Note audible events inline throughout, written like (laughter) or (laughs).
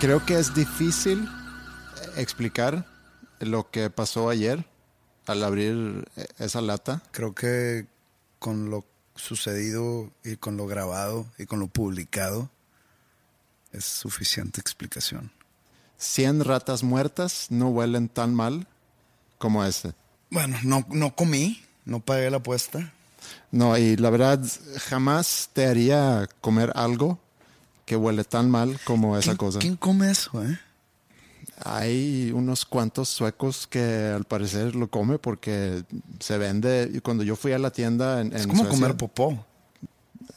Creo que es difícil explicar lo que pasó ayer al abrir esa lata. Creo que con lo sucedido y con lo grabado y con lo publicado es suficiente explicación. 100 ratas muertas no huelen tan mal como ese. Bueno, no, no comí, no pagué la apuesta. No, y la verdad jamás te haría comer algo que huele tan mal como esa ¿Quién- cosa. ¿Quién come eso, eh? Hay unos cuantos suecos que al parecer lo come porque se vende. Y cuando yo fui a la tienda en, Es en como Suecia- comer popó.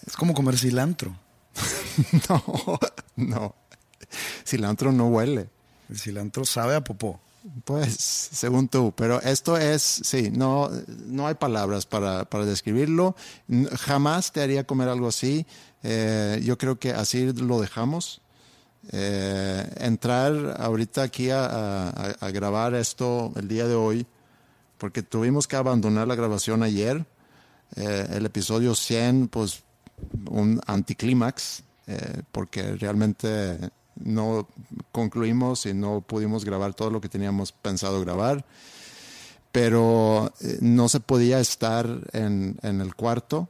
Es como comer cilantro. (laughs) No, no. Cilantro no huele. El cilantro sabe a popó. Pues, según tú, pero esto es, sí, no, no hay palabras para, para describirlo. Jamás te haría comer algo así. Eh, yo creo que así lo dejamos. Eh, entrar ahorita aquí a, grabar esto el día de hoy, porque tuvimos que abandonar la grabación ayer. Eh, el episodio 100, pues un anticlímax, eh, porque realmente no concluimos y no pudimos grabar todo lo que teníamos pensado grabar, pero no se podía estar en, en el cuarto.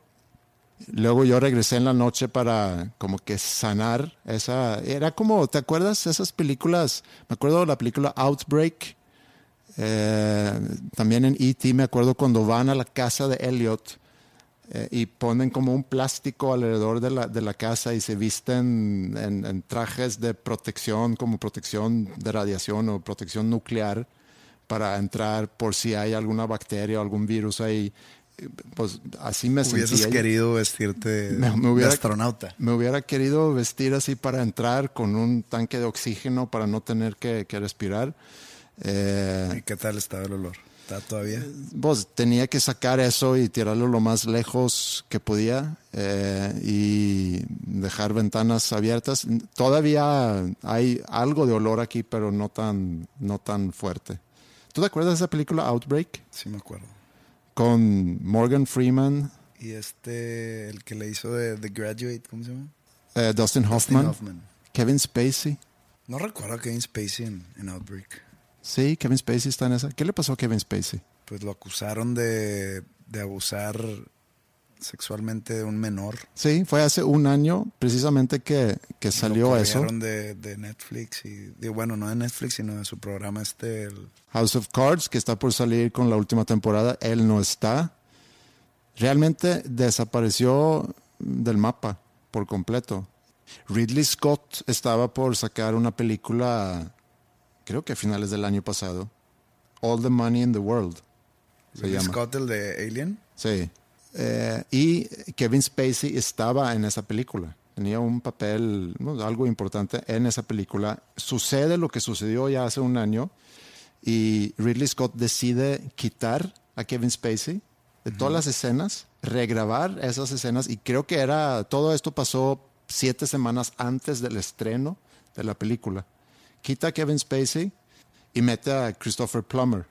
Luego yo regresé en la noche para como que sanar esa... Era como, ¿te acuerdas esas películas? Me acuerdo de la película Outbreak. eh, también en E.T. me acuerdo cuando van a la casa de Elliot eh, y ponen como un plástico alrededor de la, de la casa y se visten en, en trajes de protección, como protección de radiación o protección nuclear, para entrar por si hay alguna bacteria o algún virus ahí. Pues así me Hubieses sentía. yo. querido vestirte Me- me de astronauta. Me hubiera querido vestir así para entrar con un tanque de oxígeno para no tener que, que respirar. Eh, ¿Y qué tal estaba el olor? ¿Está todavía? pues tenía que sacar eso y tirarlo lo más lejos que podía eh, y dejar ventanas abiertas. Todavía hay algo de olor aquí, pero no tan, no tan fuerte. ¿Tú te acuerdas de esa película Outbreak? Sí, me acuerdo. Con Morgan Freeman, Y este, el que le hizo de The Graduate, ¿cómo se llama? eh, Dustin Dustin Hoffman, Hoffman. Kevin Spacey. No recuerdo a Kevin Spacey en, en Outbreak. Sí, Kevin Spacey está en esa. ¿Qué le pasó a Kevin Spacey? Pues lo acusaron de, de abusar sexualmente de un menor. Sí, fue hace un año precisamente que, que salió lo eso. De, de Netflix y de, bueno, no de Netflix, sino de su programa este. el- House of Cards, que está por salir con la última temporada, él no está. Realmente desapareció del mapa por completo. Ridley Scott estaba por sacar una película, creo que a finales del año pasado, All the Money in the World. Se Ridley llama. Scott, el de Alien. Sí. Eh, y Kevin Spacey estaba en esa película. Tenía un papel, no, algo importante en esa película. Sucede lo que sucedió ya hace un año y Ridley Scott decide quitar a Kevin Spacey de todas las escenas, regrabar esas escenas y creo que era, todo esto pasó siete semanas antes del estreno de la película. Quita a Kevin Spacey y mete a Christopher Plummer.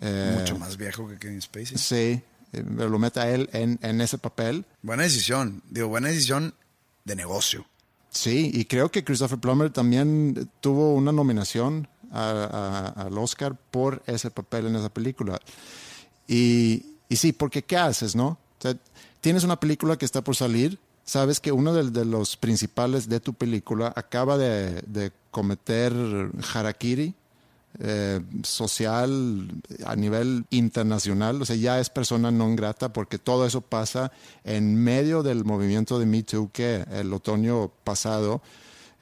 Eh, Mucho más viejo que Kevin Spacey. Sí, lo mete a él en, en ese papel. Buena decisión. Digo, buena decisión de negocio. Sí, y creo que Christopher Plummer también tuvo una nominación a- a- al Oscar por ese papel en esa película. Y, y sí, porque ¿qué haces, no? O sea, tienes una película que está por salir, sabes que uno de, de los principales de tu película acaba de, de cometer harakiri eh, social a nivel internacional, o sea, ya es persona non grata porque todo eso pasa en medio del movimiento de Me Too que el otoño pasado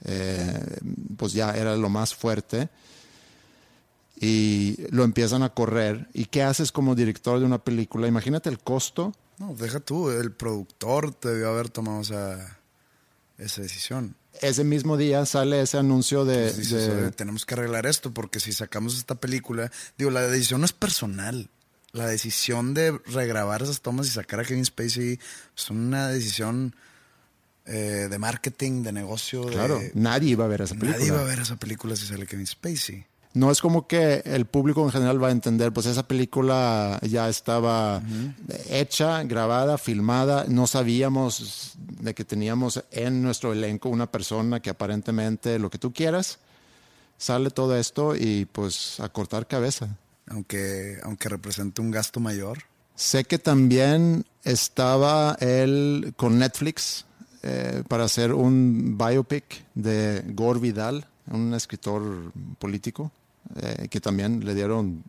eh, pues ya era lo más fuerte y lo empiezan a correr. ¿Y qué haces como director de una película? Imagínate el costo. No, deja tú, el productor debió haber tomado esa, esa decisión. Ese mismo día sale ese anuncio de... Dices, de- "Oye, tenemos que arreglar esto porque si sacamos esta película, digo, la decisión no es personal. La decisión de regrabar esas tomas y sacar a Kevin Spacey es una decisión eh, de marketing, de negocio. de- claro, nadie iba a ver esa película. Nadie va a ver esa película si sale Kevin Spacey. No es como que el público en general va a entender, pues esa película ya estaba hecha, grabada, filmada, no sabíamos de que teníamos en nuestro elenco una persona que aparentemente lo que tú quieras, sale todo esto y pues a cortar cabeza. Aunque, aunque represente un gasto mayor. Sé que también estaba él con Netflix eh, para hacer un biopic de Gore Vidal, un escritor político, eh, que también le dieron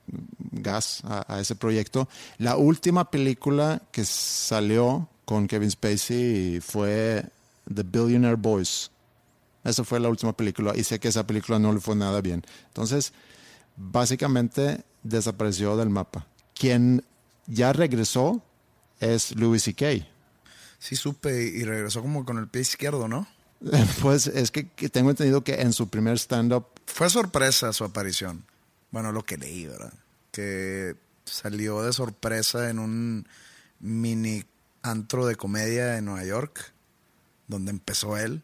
gas a, a ese proyecto. La última película que salió con Kevin Spacey fue The Billionaire Boys. Esa fue la última película y sé que esa película no le fue nada bien. Entonces, básicamente desapareció del mapa. Quien ya regresó es Louis C.K. Sí supe y regresó como con el pie izquierdo, ¿no? (laughs) Pues es que, que tengo entendido que en su primer stand-up, Fue sorpresa su aparición. Bueno, lo que leí, ¿verdad? Que salió de sorpresa en un mini antro de comedia en Nueva York, donde empezó él.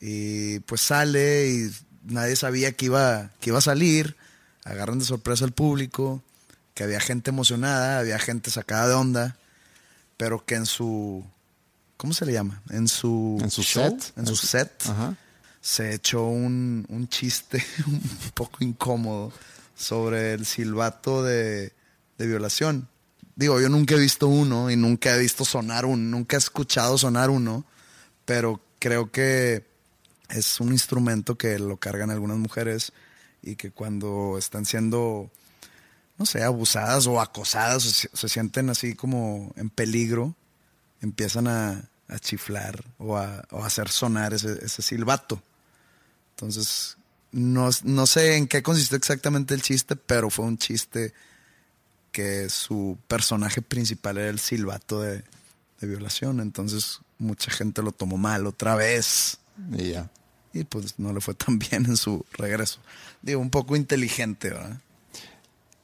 Y pues sale y nadie sabía que iba, que iba a salir. Agarran de sorpresa al público, que había gente emocionada, había gente sacada de onda, pero que en su... ¿Cómo se le llama? En su, En su show, set. En su set Ajá. se echó un, un chiste (laughs) un poco incómodo sobre el silbato de, de violación. Digo, yo nunca he visto uno y nunca he visto sonar uno, nunca he escuchado sonar uno, pero creo que es un instrumento que lo cargan algunas mujeres y que cuando están siendo, no sé, abusadas o acosadas o se, se sienten así como en peligro, empiezan a, a chiflar o a, o a hacer sonar ese, ese silbato. Entonces, no, no sé en qué consistió exactamente el chiste, pero fue un chiste que su personaje principal era el silbato de, de violación. Entonces, mucha gente lo tomó mal otra vez. Y ya. Y pues no le fue tan bien en su regreso. Digo, un poco inteligente, ¿verdad?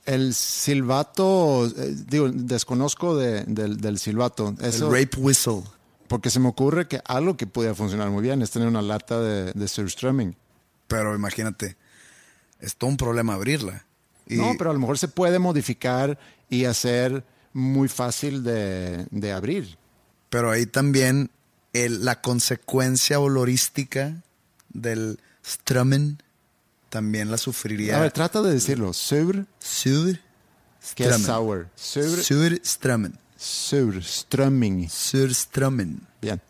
El silbato, eh, digo, desconozco de- del, del silbato. Eso, El rape whistle. Porque se me ocurre que algo que podía funcionar muy bien es tener una lata de, de surströmming. Pero imagínate, es todo un problema abrirla. Y No, pero a lo mejor se puede modificar y hacer muy fácil de, de abrir. Pero ahí también el- la consecuencia olorística del Strummen también la sufriría. A ver, trata de decirlo. Sur, Sur que es sour. Sur, Sur. Surströmming. Sur Strummen. Bien.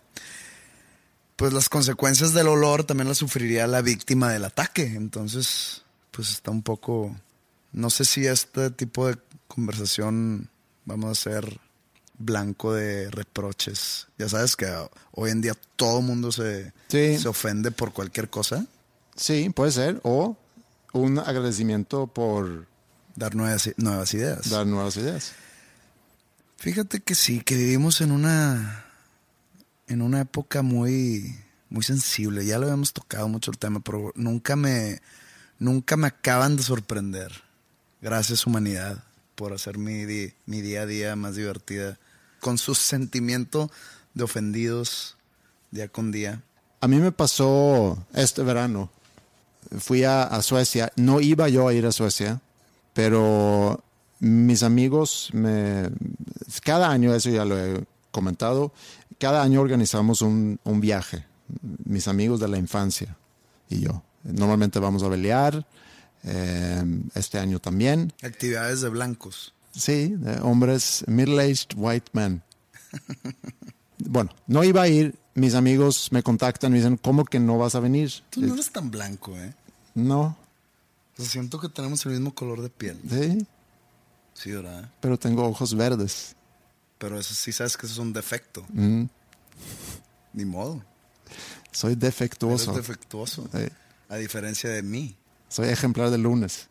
Pues las consecuencias del olor también las sufriría la víctima del ataque. Entonces, pues está un poco. No sé si este tipo de conversación vamos a ser blanco de reproches. Ya sabes que hoy en día todo el mundo se, Sí. se ofende por cualquier cosa. Sí, puede ser. O un agradecimiento por Dar nuevas, nuevas ideas. dar nuevas ideas. Fíjate que sí, que vivimos en una en una época muy muy sensible. Ya lo habíamos tocado mucho el tema, pero nunca me nunca me acaban de sorprender. Gracias humanidad por hacer mi, mi día a día más divertida con su sentimiento de ofendidos día con día. A mí me pasó este verano. Fui a Suecia. No iba yo a ir a Suecia, pero mis amigos, me, cada año, eso ya lo he comentado, cada año organizamos un, un viaje, mis amigos de la infancia y yo. Normalmente vamos a pelear, eh, este año también. Actividades de blancos. Sí, de hombres, middle-aged white men. (laughs) bueno, no iba a ir, mis amigos me contactan, me dicen, ¿cómo que no vas a venir? Tú no eres tan blanco, ¿eh? No, siento que tenemos el mismo color de piel. sí, Sí, ¿verdad? pero tengo ojos verdes. Pero eso sí sabes que eso es un defecto. Mm, Ni modo. soy Eres defectuoso. defectuoso. Sí. A diferencia de mí. Soy ejemplar de lunes.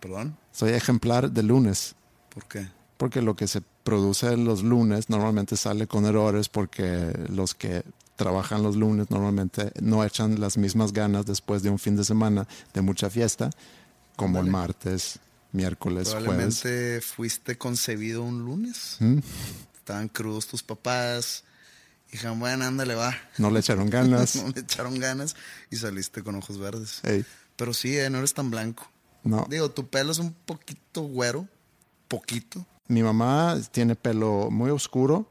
Perdón. Soy ejemplar de lunes. ¿Por qué? Porque lo que se produce los lunes normalmente sale con errores porque los que trabajan los lunes normalmente no echan las mismas ganas después de un fin de semana de mucha fiesta como el martes, miércoles, jueves. Probablemente fuiste concebido un lunes. ¿Mm? Estaban crudos tus papás. Dijeron, bueno, ándale, va. No le echaron ganas. (laughs) no le echaron ganas y saliste con ojos verdes. Ey, Pero sí, eh, no eres tan blanco. no. Digo, tu pelo es un poquito güero. Poquito. Mi mamá tiene pelo muy oscuro,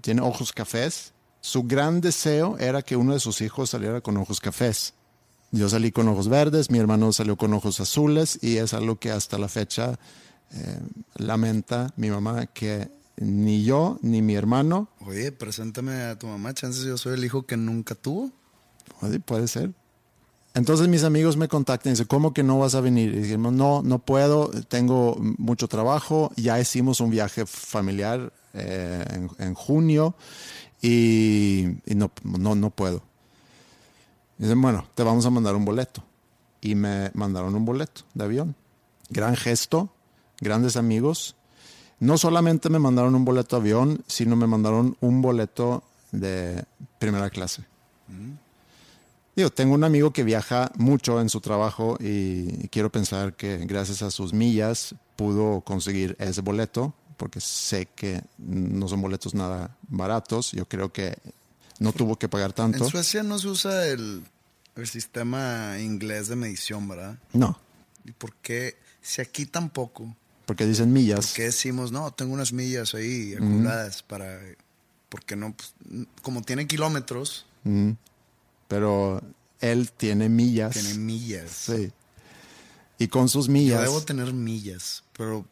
tiene ojos cafés. Su gran deseo era que uno de sus hijos saliera con ojos cafés. Yo salí con ojos verdes, mi hermano salió con ojos azules y es algo que hasta la fecha eh, lamenta mi mamá que ni yo ni mi hermano, Oye, preséntame a tu mamá. Chances yo soy el hijo que nunca tuvo. puede, puede ser. Entonces mis amigos me contactan y dicen, ¿cómo que no vas a venir? Y dijimos, no, no puedo, tengo mucho trabajo, ya hicimos un viaje familiar eh, en, en junio y, y no, no, no puedo. Dicen, bueno, te vamos a mandar un boleto. Y me mandaron un boleto de avión. Gran gesto, grandes amigos. No solamente me mandaron un boleto de avión, sino me mandaron un boleto de primera clase. Digo, tengo un amigo que viaja mucho en su trabajo y quiero pensar que gracias a sus millas pudo conseguir ese boleto, porque sé que no son boletos nada baratos. Yo creo que no tuvo que pagar tanto. En Suecia no se usa el, el sistema inglés de medición, ¿verdad? No, ¿Y por qué? Si aquí tampoco. porque dicen millas. ¿Por qué decimos, no, tengo unas millas ahí acumuladas para... Porque no, pues, como tiene kilómetros, Mm. Pero él tiene millas. tiene millas. Sí. Y con sus Yo millas. debo tener millas, pero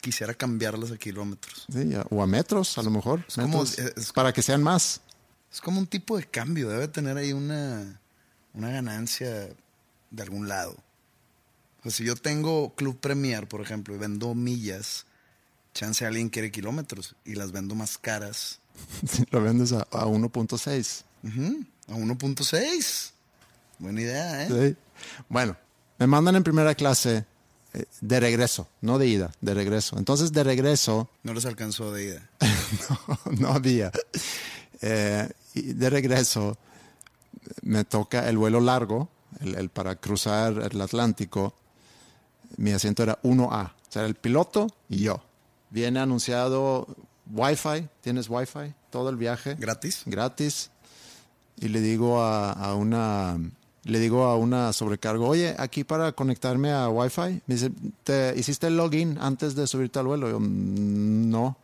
quisiera cambiarlas a kilómetros. sí, o a metros, a lo mejor. Es como- metros, es- para que sean más. Es como un tipo de cambio, debe tener ahí una, una ganancia de algún lado. O sea, si yo tengo Club Premier, por ejemplo, y vendo millas, chance alguien quiere kilómetros y las vendo más caras. (laughs) Lo vendes a, a 1.6. Ujú, a 1.6. Buena idea, ¿eh? Sí. Bueno, me mandan en primera clase eh, de regreso, no de ida, de regreso. Entonces, de regreso, No les alcanzó de ida. (laughs) no, no había. Eh, y de regreso, me toca el vuelo largo, el, el para cruzar el Atlántico. Mi asiento era 1A, o sea, el piloto y yo. Viene anunciado Wi-Fi, ¿tienes Wi-Fi? Todo el viaje ¿Gratis? gratis y le digo a, a una le digo a una sobrecargo, oye, aquí para conectarme a Wi-Fi, me dice, ¿te hiciste el login antes de subirte al vuelo? Yo, "Mm, no.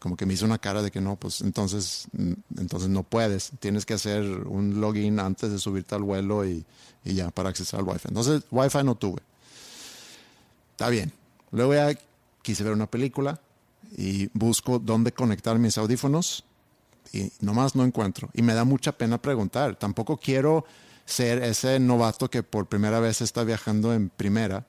Como que me hizo una cara de que no, pues entonces, mm, entonces no puedes. Tienes que hacer un login antes de subirte al vuelo y, ya para acceder al Wi-Fi. Entonces, Wi-Fi no tuve. Está bien. Luego ya quise ver una película y busco dónde conectar mis audífonos y nomás no encuentro. Y me da mucha pena preguntar. Tampoco quiero ser ese novato que por primera vez está viajando en primera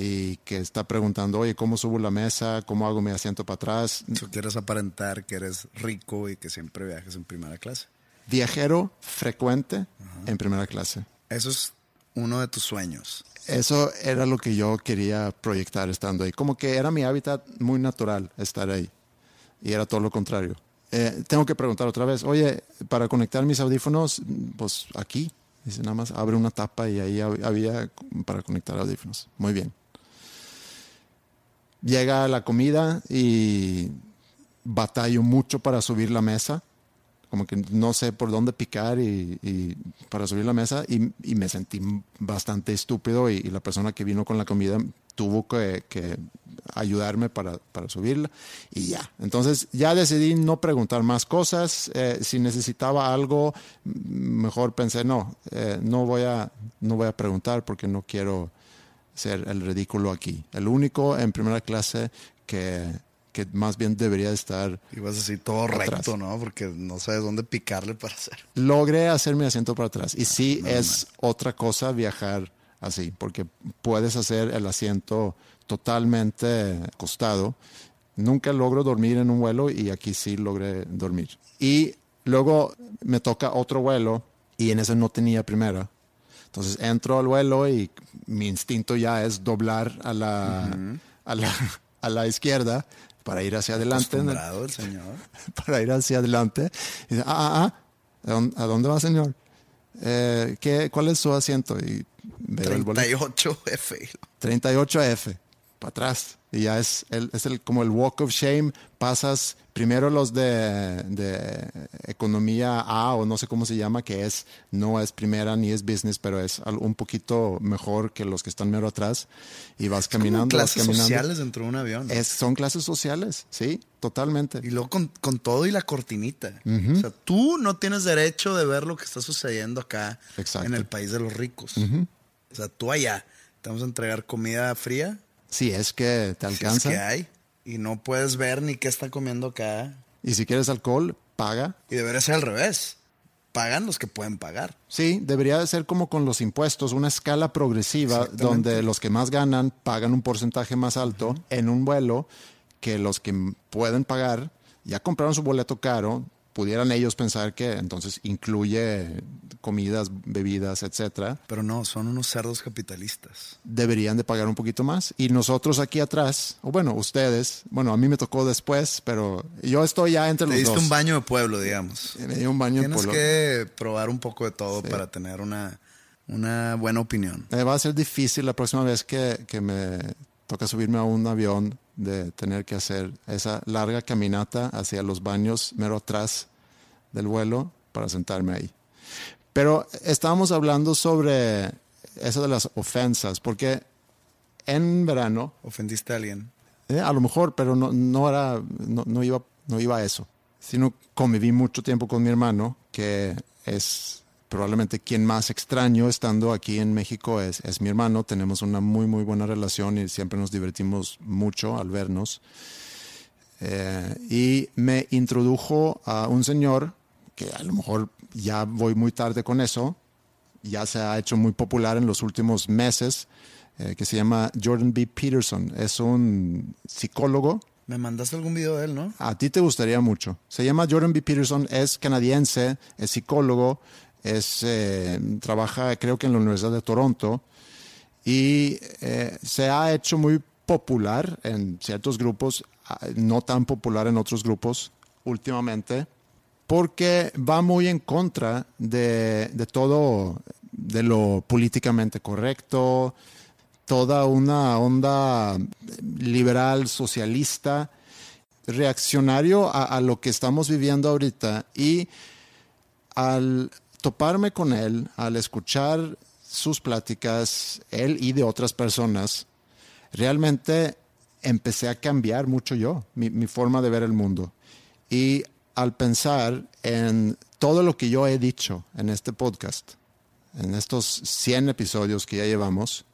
y que está preguntando, oye, ¿cómo subo la mesa? ¿Cómo hago mi asiento para atrás? O quieres aparentar que eres rico y que siempre viajes en primera clase. Viajero frecuente en primera clase. Eso es uno de tus sueños. Eso era lo que yo quería proyectar estando ahí. Como que era mi hábitat muy natural estar ahí. Y era todo lo contrario. Eh, tengo que preguntar otra vez, oye, para conectar mis audífonos, pues aquí. Dice, nada más abre una tapa y ahí hab- había para conectar audífonos. Muy bien. Llega la comida y batallo mucho para subir la mesa. Como que no sé por dónde picar y, y para subir la mesa y, y me sentí bastante estúpido y, y la persona que vino con la comida tuvo que, que ayudarme para, para, subirla y ya. Entonces ya decidí no preguntar más cosas. Eh, si necesitaba algo, mejor pensé, no, eh, no, voy a, no voy a preguntar porque no quiero ser el ridículo aquí. El único en primera clase que, que más bien debería estar. Ibas así todo recto, ¿no? Porque no sabes dónde picarle para hacer. Logré hacer mi asiento para atrás. Y sí es otra cosa viajar así, porque puedes hacer el asiento totalmente acostado. Nunca logro dormir en un vuelo y aquí sí logré dormir. Y luego me toca otro vuelo y en ese no tenía primera. Entonces entro al vuelo y mi instinto ya es doblar a la, a la, (laughs) a la izquierda para ir hacia adelante. el señor. (laughs) Para ir hacia adelante. Y dice, ah, ah, ah, ¿a dónde va, señor? Eh, ¿qué, ¿Cuál es su asiento? Y veo 38F. 38F, para atrás. Y ya es, el, es el, como el walk of shame. Pasas primero los de, de, economía A o no sé cómo se llama, que es no es primera ni es business, pero es un poquito mejor que los que están mero atrás. Y vas caminando. Como clases vas caminando. sociales dentro de un avión. Es, son clases sociales, sí, totalmente. Y luego con, con todo y la cortinita. Uh -huh. O sea, tú no tienes derecho de ver lo que está sucediendo acá Exacto. en el país de los ricos. Uh -huh. O sea, tú allá te vamos a entregar comida fría. Si es que te alcanza. Si es que hay. Y no puedes ver ni qué está comiendo acá. Y si quieres alcohol, paga. Y debería ser al revés. Pagan los que pueden pagar. Sí, debería de ser como con los impuestos, una escala progresiva donde los que más ganan pagan un porcentaje más alto uh -huh. en un vuelo que los que pueden pagar ya compraron su boleto caro, pudieran ellos pensar que entonces incluye comidas, bebidas, etcétera. Pero no, son unos cerdos capitalistas. Deberían de pagar un poquito más. Y nosotros aquí atrás, o bueno, ustedes, bueno, a mí me tocó después, pero yo estoy ya entre Te los diste dos. un baño de pueblo, digamos. Me di un baño Tienes de pueblo. que probar un poco de todo sí. para tener una, una buena opinión. Me va a ser difícil la próxima vez que, que me toca subirme a un avión de tener que hacer esa larga caminata hacia los baños mero atrás del vuelo para sentarme ahí. Pero estábamos hablando sobre eso de las ofensas, porque en verano... ¿Ofendiste a alguien? Eh, a lo mejor, pero no, no era, no, no, iba, no iba a eso. Sino conviví mucho tiempo con mi hermano, que es probablemente quien más extraño estando aquí en México es, es mi hermano. Tenemos una muy, muy buena relación y siempre nos divertimos mucho al vernos. Eh, y me introdujo a un señor que a lo mejor ya voy muy tarde con eso, ya se ha hecho muy popular en los últimos meses, eh, que se llama Jordan B. Peterson. Es un psicólogo. Me mandaste algún video de él, ¿no? A ti te gustaría mucho. Se llama Jordan B. Peterson, es canadiense, es psicólogo, es, eh, trabaja creo que en la Universidad de Toronto y eh, se ha hecho muy popular en ciertos grupos, no tan popular en otros grupos últimamente, porque va muy en contra de, de, todo, de lo políticamente correcto, toda una onda liberal, socialista, reaccionario a, lo que estamos viviendo ahorita y al toparme con él, al escuchar sus pláticas, él y de otras personas, realmente empecé a cambiar mucho yo, mi, mi, forma de ver el mundo. Y al pensar en todo lo que yo he dicho en este podcast, en estos 100 episodios que ya llevamos,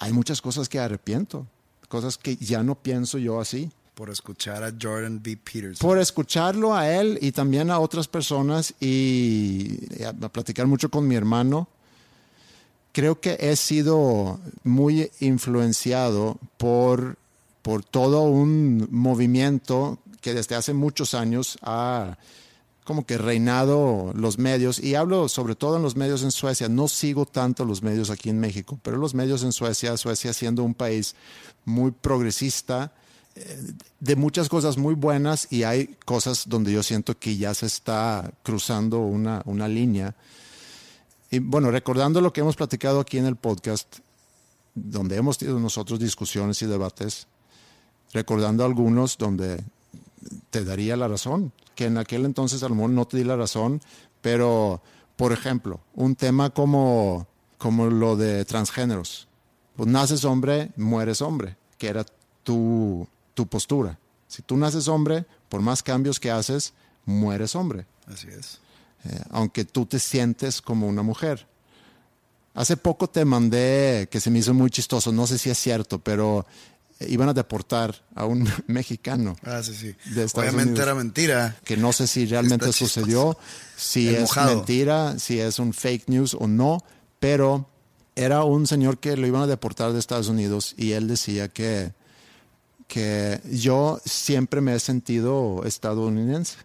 hay muchas cosas que arrepiento, cosas que ya no pienso yo así. Por escuchar a Jordan B. Peterson. Por escucharlo a él y también a otras personas y a platicar mucho con mi hermano. Creo que he sido muy influenciado por, por todo un movimiento que desde hace muchos años ha como que reinado los medios, y hablo sobre todo en los medios en Suecia, no sigo tanto los medios aquí en México, pero los medios en Suecia, Suecia siendo un país muy progresista, de muchas cosas muy buenas y hay cosas donde yo siento que ya se está cruzando una, una línea. Y bueno, recordando lo que hemos platicado aquí en el podcast, donde hemos tenido nosotros discusiones y debates, recordando algunos donde te daría la razón, que en aquel entonces a lo mejor no te di la razón, pero por ejemplo, un tema como, como lo de transgéneros, Pues naces hombre, mueres hombre, que era tu, tu postura. Si tú naces hombre, por más cambios que haces, mueres hombre. Así es. Eh, aunque tú te sientes como una mujer. Hace poco te mandé, que se me hizo muy chistoso, no sé si es cierto, pero iban a deportar a un (laughs) mexicano. Ah, sí, sí. de Obviamente Unidos. era mentira. Que no sé si realmente sucedió, si El es mojado. mentira, si es un fake news o no, pero era un señor que lo iban a deportar de Estados Unidos y él decía que, que yo siempre me he sentido estadounidense.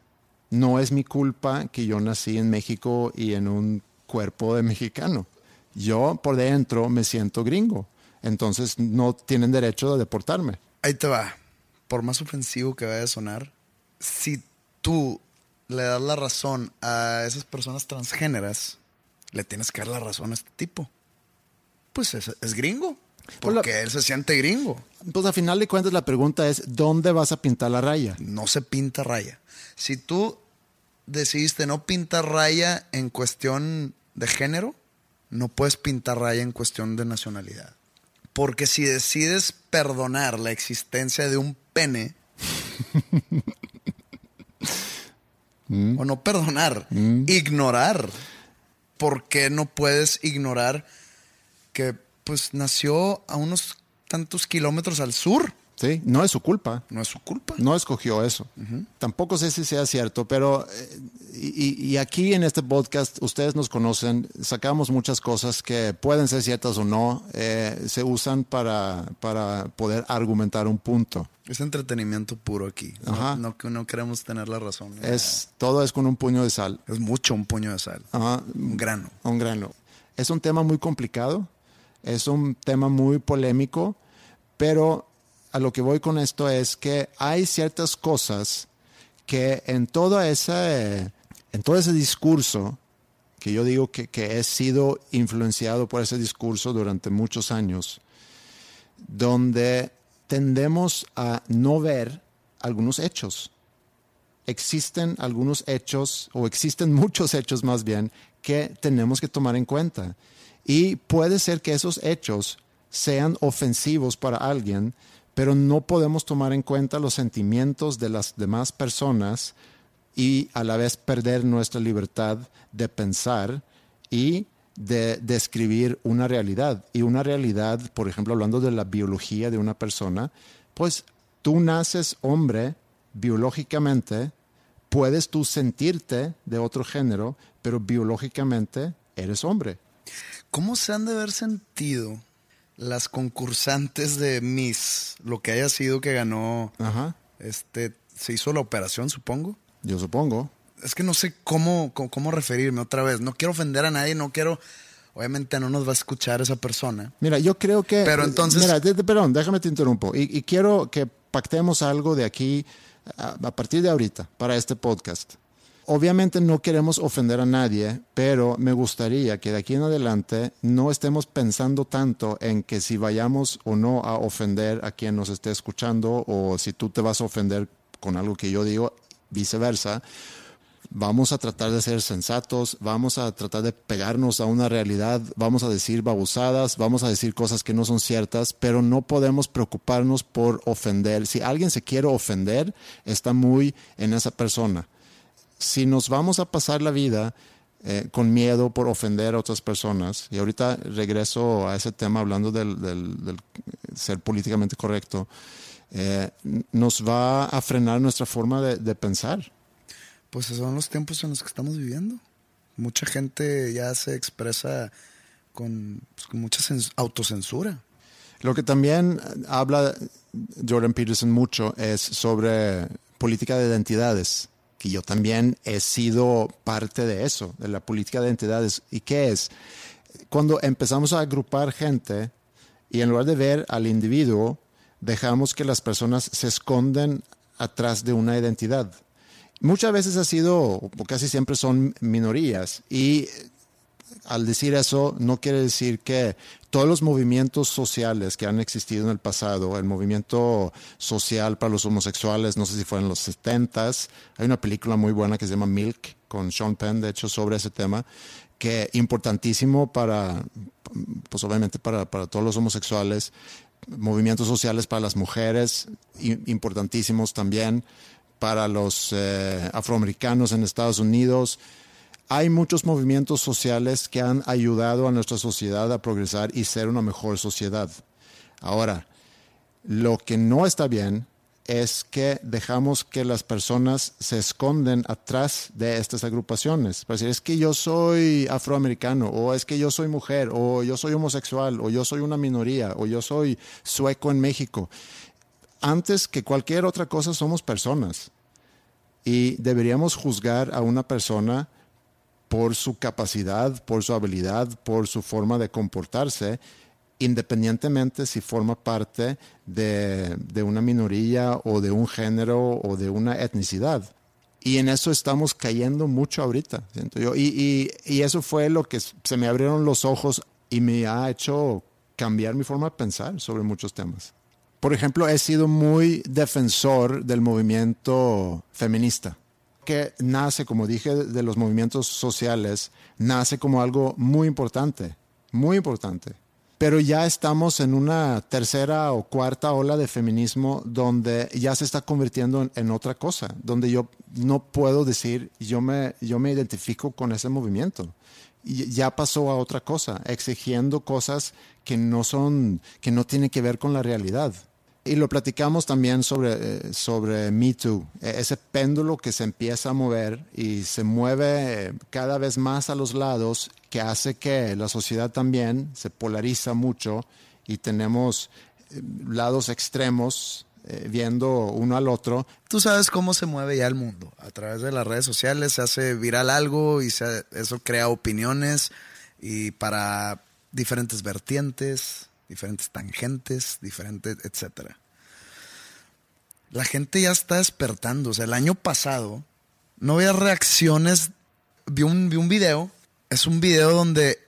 No es mi culpa que yo nací en México y en un cuerpo de mexicano. Yo por dentro me siento gringo. Entonces no tienen derecho de deportarme. Ahí te va. Por más ofensivo que vaya a sonar, si tú le das la razón a esas personas transgéneras, le tienes que dar la razón a este tipo. Pues es, es gringo. Pues la- Porque él se siente gringo. Pues a final de cuentas la pregunta es, ¿dónde vas a pintar la raya? No se pinta raya. Si tú decidiste no pintar raya en cuestión de género, no puedes pintar raya en cuestión de nacionalidad. Porque si decides perdonar la existencia de un pene, o no perdonar, ignorar, ¿por qué no puedes ignorar que pues nació a unos tantos kilómetros al sur? ¿Sí? No es su culpa. No es su culpa. No escogió eso. Tampoco sé si sea cierto, pero eh, y, y aquí en este podcast ustedes nos conocen, sacamos muchas cosas que pueden ser ciertas o no, eh, se usan para, para poder argumentar un punto. Es entretenimiento puro aquí. No- Ajá. No, que no queremos tener la razón. Es, todo es con un puño de sal. Es mucho un puño de sal. Ajá. Un grano. Un grano. Es un tema muy complicado, es un tema muy polémico, pero a lo que voy con esto es que hay ciertas cosas que en todo ese, en todo ese discurso, que yo digo que, que he sido influenciado por ese discurso durante muchos años, donde tendemos a no ver algunos hechos existen algunos hechos, o existen (laughs) muchos hechos más bien, que tenemos que tomar en cuenta. Y puede ser que esos hechos sean ofensivos para alguien, pero no podemos tomar en cuenta los sentimientos de las demás personas y a la vez perder nuestra libertad de pensar y de describir una realidad. Y una realidad, por ejemplo, hablando de la biología de una persona, pues tú naces hombre biológicamente, puedes tú sentirte de otro género, pero biológicamente eres hombre. ¿Cómo se han de haber sentido las concursantes de Miss? Lo que haya sido que ganó. Ajá, Este. Se hizo la operación, supongo. yo supongo. Es que no sé cómo, cómo, cómo referirme otra vez. No quiero ofender a nadie, no quiero. Obviamente no nos va a escuchar esa persona. Mira, yo creo que... Pero entonces- Mira, de- de- perdón, déjame te interrumpo. Y, y quiero que pactemos algo de aquí a, a partir de ahorita para este podcast. Obviamente no queremos ofender a nadie, pero me gustaría que de aquí en adelante no estemos pensando tanto en que si vayamos o no a ofender a quien nos esté escuchando o si tú te vas a ofender con algo que yo digo, viceversa. Vamos a tratar de ser sensatos, vamos a tratar de pegarnos a una realidad, vamos a decir babosadas, vamos a decir cosas que no son ciertas, pero no podemos preocuparnos por ofender. Si alguien se quiere ofender, está muy en esa persona. Si nos vamos a pasar la vida eh, con miedo por ofender a otras personas, y ahorita regreso a ese tema hablando del, del- del ser políticamente correcto, eh, nos va a frenar nuestra forma de- de pensar. Pues esos son los tiempos en los que estamos viviendo. Mucha gente ya se expresa con, pues, con mucha cens- autocensura. Lo que también habla Jordan Peterson mucho es sobre política de identidades, que yo también he sido parte de eso, de la política de identidades. ¿Y qué es? Cuando empezamos a agrupar gente y en lugar de ver al individuo, dejamos que las personas se esconden atrás de una identidad. Muchas veces ha sido, o casi siempre son minorías, y al decir eso, no quiere decir que todos los movimientos sociales que han existido en el pasado, el movimiento social para los homosexuales, no sé si fue en los 70s, hay una película muy buena que se llama Milk con Sean Penn, de hecho, sobre ese tema, que importantísimo para, pues obviamente para, para todos los homosexuales, movimientos sociales para las mujeres, importantísimos también para los eh, afroamericanos en Estados Unidos. Hay muchos movimientos sociales que han ayudado a nuestra sociedad a progresar y ser una mejor sociedad. Ahora, lo que no está bien es que dejamos que las personas se esconden atrás de estas agrupaciones. Para decir, es que yo soy afroamericano, o es que yo soy mujer, o yo soy homosexual, o yo soy una minoría, o yo soy sueco en México. Antes que cualquier otra cosa somos personas. Y deberíamos juzgar a una persona por su capacidad, por su habilidad, por su forma de comportarse independientemente si forma parte de, una minoría o de un género o de una etnicidad. Y en eso estamos cayendo mucho ahorita, siento yo. Y, y, eso fue lo que se me abrieron los ojos y me ha hecho cambiar mi forma de pensar sobre muchos temas. Por ejemplo, he sido muy defensor del movimiento feminista, que nace, como dije, de los movimientos sociales, nace como algo muy importante, muy importante pero ya estamos en una tercera o cuarta ola de feminismo donde ya se está convirtiendo en, otra cosa, donde yo no puedo decir yo me, yo me identifico con ese movimiento. Y ya pasó a otra cosa, exigiendo cosas que no son, que no tienen que ver con la realidad. Y lo platicamos también sobre, eh, sobre Me Too, e, ese péndulo que se empieza a mover y se mueve cada vez más a los lados, que hace que la sociedad también se polariza mucho y tenemos eh, lados extremos eh, viendo uno al otro. Tú sabes cómo se mueve ya el mundo. A través de las redes sociales se hace viral algo y eso crea opiniones y para diferentes vertientes diferentes tangentes, diferentes, etcétera. La gente ya está despertando. O sea, el año pasado no había reacciones. Vi un, vi un video. Es un video donde,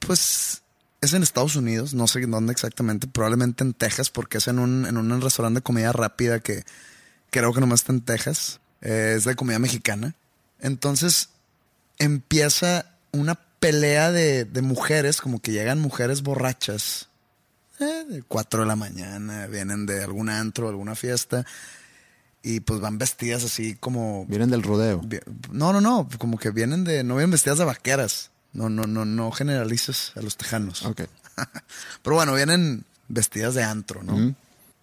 pues, es en Estados Unidos. No sé dónde exactamente. Probablemente en Texas, porque es en un, en un restaurante de comida rápida que creo que nomás está en Texas. es de comida mexicana. Entonces, empieza una pelea de, mujeres, como que llegan mujeres borrachas, eh, de 4 de la mañana, vienen de algún antro, alguna fiesta, y pues van vestidas así como... Vienen del rodeo. No, no, no, como que vienen de... No vienen vestidas de vaqueras. No, no, no, no generalices a los tejanos. Ok. (laughs) Pero bueno, vienen vestidas de antro, ¿no?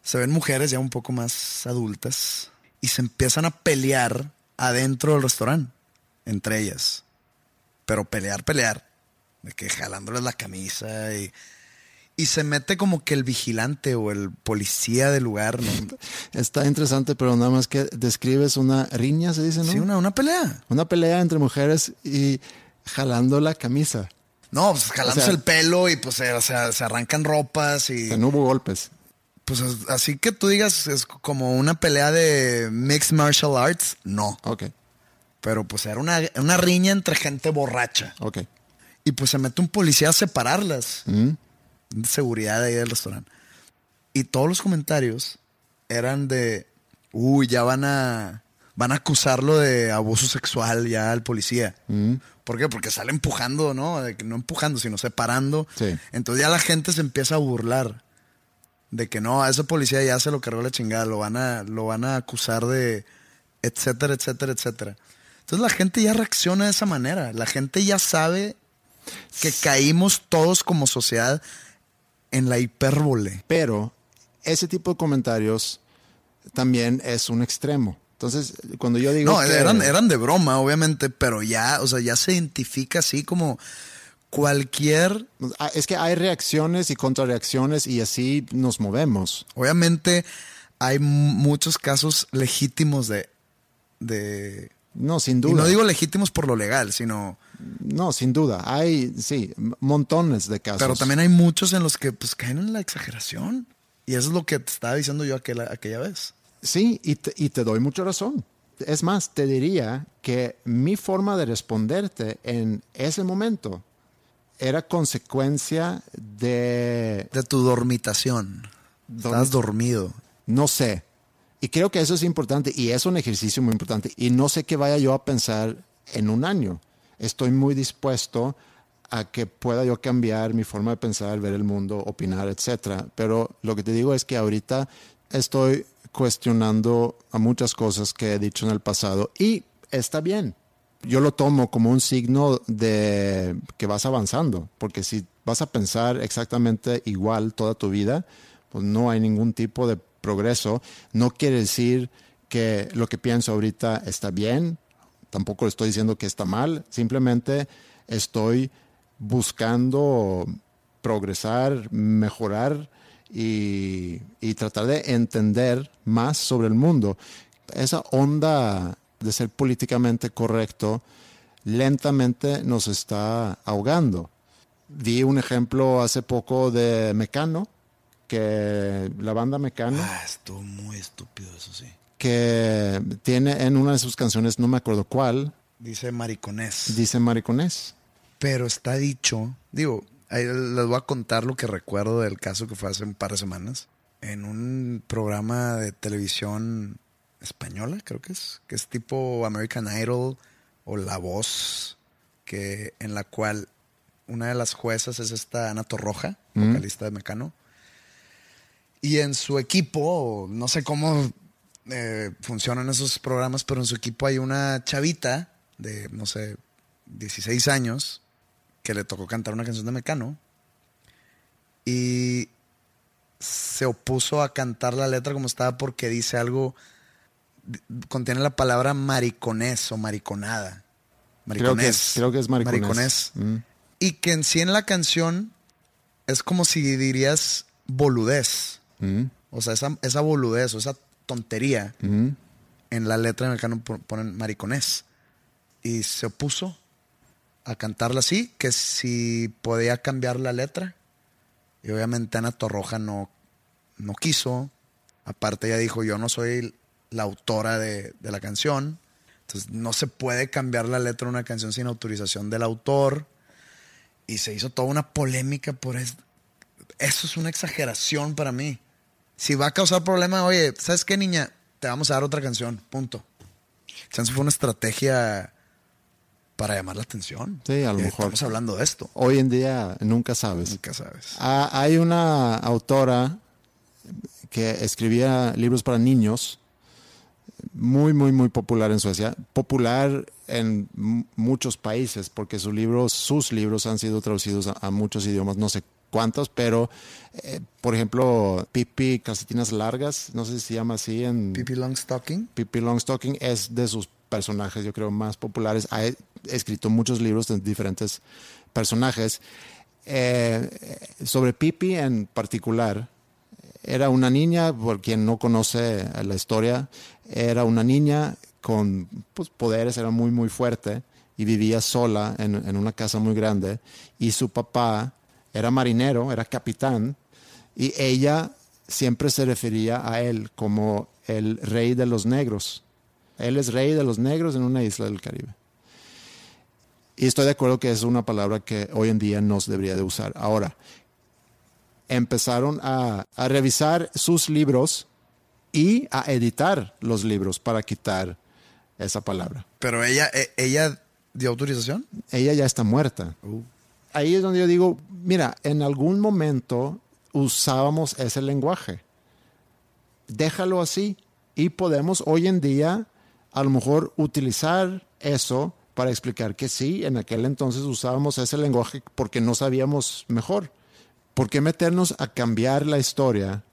Se ven mujeres ya un poco más adultas y se empiezan a pelear adentro del restaurante, entre ellas pero pelear, pelear. De que jalándoles la camisa y, y se mete como que el vigilante o el policía del lugar. (laughs) Está interesante, pero nada más que describes una riña, se dice, ¿no? Sí, una, una pelea. Una pelea entre mujeres y jalando la camisa. No, pues jalándose el pelo y pues se, se, arrancan ropas y... no hubo golpes. Pues así que tú digas, es como una pelea de mixed martial arts, no. Ok. Pero pues era una, riña entre gente borracha. Ok. Y pues se mete un policía a separarlas. Mm. Seguridad ahí del restaurante. Y todos los comentarios eran de, uy, ya van a, van a acusarlo de abuso sexual ya al policía. Mm. ¿Por qué? Porque sale empujando, ¿no? De que no empujando, sino separando. Sí. Entonces ya la gente se empieza a burlar de que no, a ese policía ya se lo cargó la chingada, lo van a, lo van a acusar de etcétera, etcétera, etcétera. Entonces la gente ya reacciona de esa manera. La gente ya sabe que caímos todos como sociedad en la hipérbole. Pero ese tipo de comentarios también es un extremo. Entonces, cuando yo digo. No, eran, eran de broma, obviamente, pero ya, o sea, ya se identifica así como cualquier. Ah, es que hay reacciones y contrarreacciones y así nos movemos. Obviamente, hay muchos casos legítimos de, de no, sin duda. Y no digo legítimos por lo legal, sino... No, sin duda. Hay, sí, montones de casos. Pero también hay muchos en los que pues caen en la exageración. Y eso es lo que te estaba diciendo yo aquella, aquella vez. Sí, y te, y te doy mucha razón. Es más, te diría que mi forma de responderte en ese momento era consecuencia de... De tu dormitación. Estás dormido. No sé. Y creo que eso es importante y es un ejercicio muy importante. Y no sé qué vaya yo a pensar en un año. Estoy muy dispuesto a que pueda yo cambiar mi forma de pensar, ver el mundo, opinar, etcétera. Pero lo que te digo es que ahorita estoy cuestionando a muchas cosas que he dicho en el pasado y está bien. Yo lo tomo como un signo de que vas avanzando, porque si vas a pensar exactamente igual toda tu vida, pues no hay ningún tipo de progreso. No quiere decir que lo que pienso ahorita está bien, tampoco estoy diciendo que está mal, simplemente estoy buscando progresar, mejorar y, tratar de entender más sobre el mundo. Esa onda de ser políticamente correcto lentamente nos está ahogando. Vi un ejemplo hace poco de Mecano, que la banda Mecano. Ah, estuvo muy estúpido, eso sí. Que tiene en una de sus canciones, no me acuerdo cuál. Dice mariconés. Dice mariconés. Pero está dicho, digo, les voy a contar lo que recuerdo del caso que fue hace un par de semanas. En un programa de televisión española, creo que es, que es tipo American Idol o La Voz, que, en la cual una de las juezas es esta Ana Torroja, vocalista de Mecano. Y en su equipo, no sé cómo eh, funcionan esos programas, pero en su equipo hay una chavita de, no sé, 16 años, que le tocó cantar una canción de Mecano y se opuso a cantar la letra como estaba porque dice algo, contiene la palabra mariconés o mariconada. Mariconés. Creo que es, mariconés. Mm. Y que en sí en la canción es como si dirías boludez. Mm. O sea, esa, esa boludez o esa tontería mm. en la letra de Mecano ponen mariconés. Y se opuso a cantarla así, que si podía cambiar la letra. Y obviamente Ana Torroja no, no quiso. Aparte ella dijo, yo no soy la autora de, la canción. Entonces no se puede cambiar la letra de una canción sin autorización del autor. Y se hizo toda una polémica por eso. Eso es una exageración para mí. Si va a causar problema, oye, ¿sabes qué, niña? Te vamos a dar otra canción, punto. Chance fue una estrategia para llamar la atención. Sí, a lo mejor. Estamos hablando de esto. Hoy en día nunca sabes. Nunca sabes. Ah, hay una autora que escribía libros para niños, muy, muy, muy popular en Suecia, popular en muchos países, porque sus libros, sus libros han sido traducidos a, muchos idiomas, no sé cuántos, pero eh, por ejemplo, Pippi Calcetinas Largas, no sé si se llama así en... Pippi Longstocking. Pippi Longstocking es de sus personajes, yo creo, más populares. Ha escrito muchos libros de diferentes personajes. Eh, sobre Pipi en particular, era una niña, por quien no conoce la historia, era una niña con pues, poderes, era muy, muy fuerte y vivía sola en, en, una casa muy grande. Y su papá era marinero, era capitán, y ella siempre se refería a él como el rey de los negros. Él es rey de los negros en una isla del Caribe. Y estoy de acuerdo que es una palabra que hoy en día no se debería de usar. Ahora, empezaron a, revisar sus libros y a editar los libros para quitar esa palabra. Pero ella, e, ella dio autorización. Ella ya está muerta. Uh. Ahí es donde yo digo, mira, en algún momento usábamos ese lenguaje. Déjalo así y podemos hoy en día a lo mejor utilizar eso para explicar que sí, en aquel entonces usábamos ese lenguaje porque no sabíamos mejor. ¿Por qué meternos a cambiar la historia,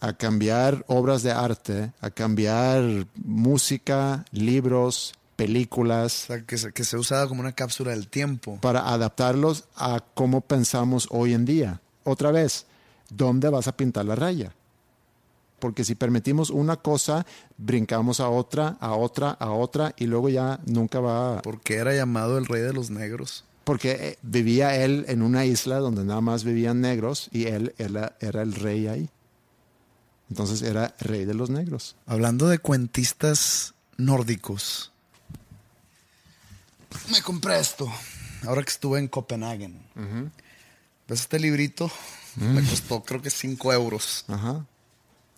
a cambiar obras de arte, a cambiar música, libros, películas? O sea, que se, que se usa como una cápsula del tiempo. Para adaptarlos a cómo pensamos hoy en día. Otra vez, ¿dónde vas a pintar la raya? porque si permitimos una cosa, brincamos a otra, a otra, a otra, y luego ya nunca va... Porque era llamado el rey de los negros. Porque eh, vivía él en una isla donde nada más vivían negros y él era, era el rey ahí. Entonces era rey de los negros. Hablando de cuentistas nórdicos. Me compré esto. Ahora que estuve en Copenhague. ¿Ves este librito? Me costó creo que 5 euros. Ajá.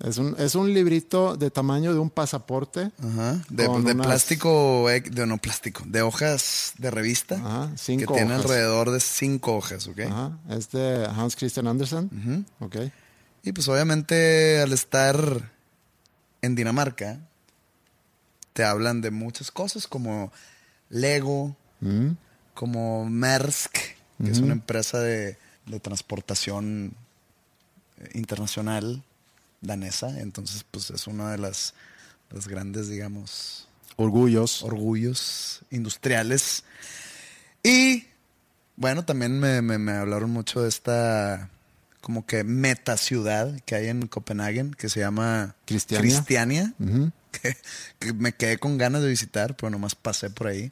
Es un, es un librito de tamaño de un pasaporte. Ajá. De, con de unas- plástico, eh, de no plástico, de hojas de revista. Ajá, que cinco tiene hojas. alrededor de cinco hojas, ¿ok? Ajá. Es de Hans Christian Andersen. Ok. Y pues obviamente al estar en Dinamarca, te hablan de muchas cosas como Lego, Mm. como Maersk, que es una empresa de, de transportación eh, internacional danesa. Entonces, pues es una de las, las grandes, digamos, Orgullos. orgullos industriales. Y bueno, también me, me- me hablaron mucho de esta como que meta ciudad que hay en Copenhague, que se llama Cristiania. Que, que me quedé con ganas de visitar, pero nomás pasé por ahí.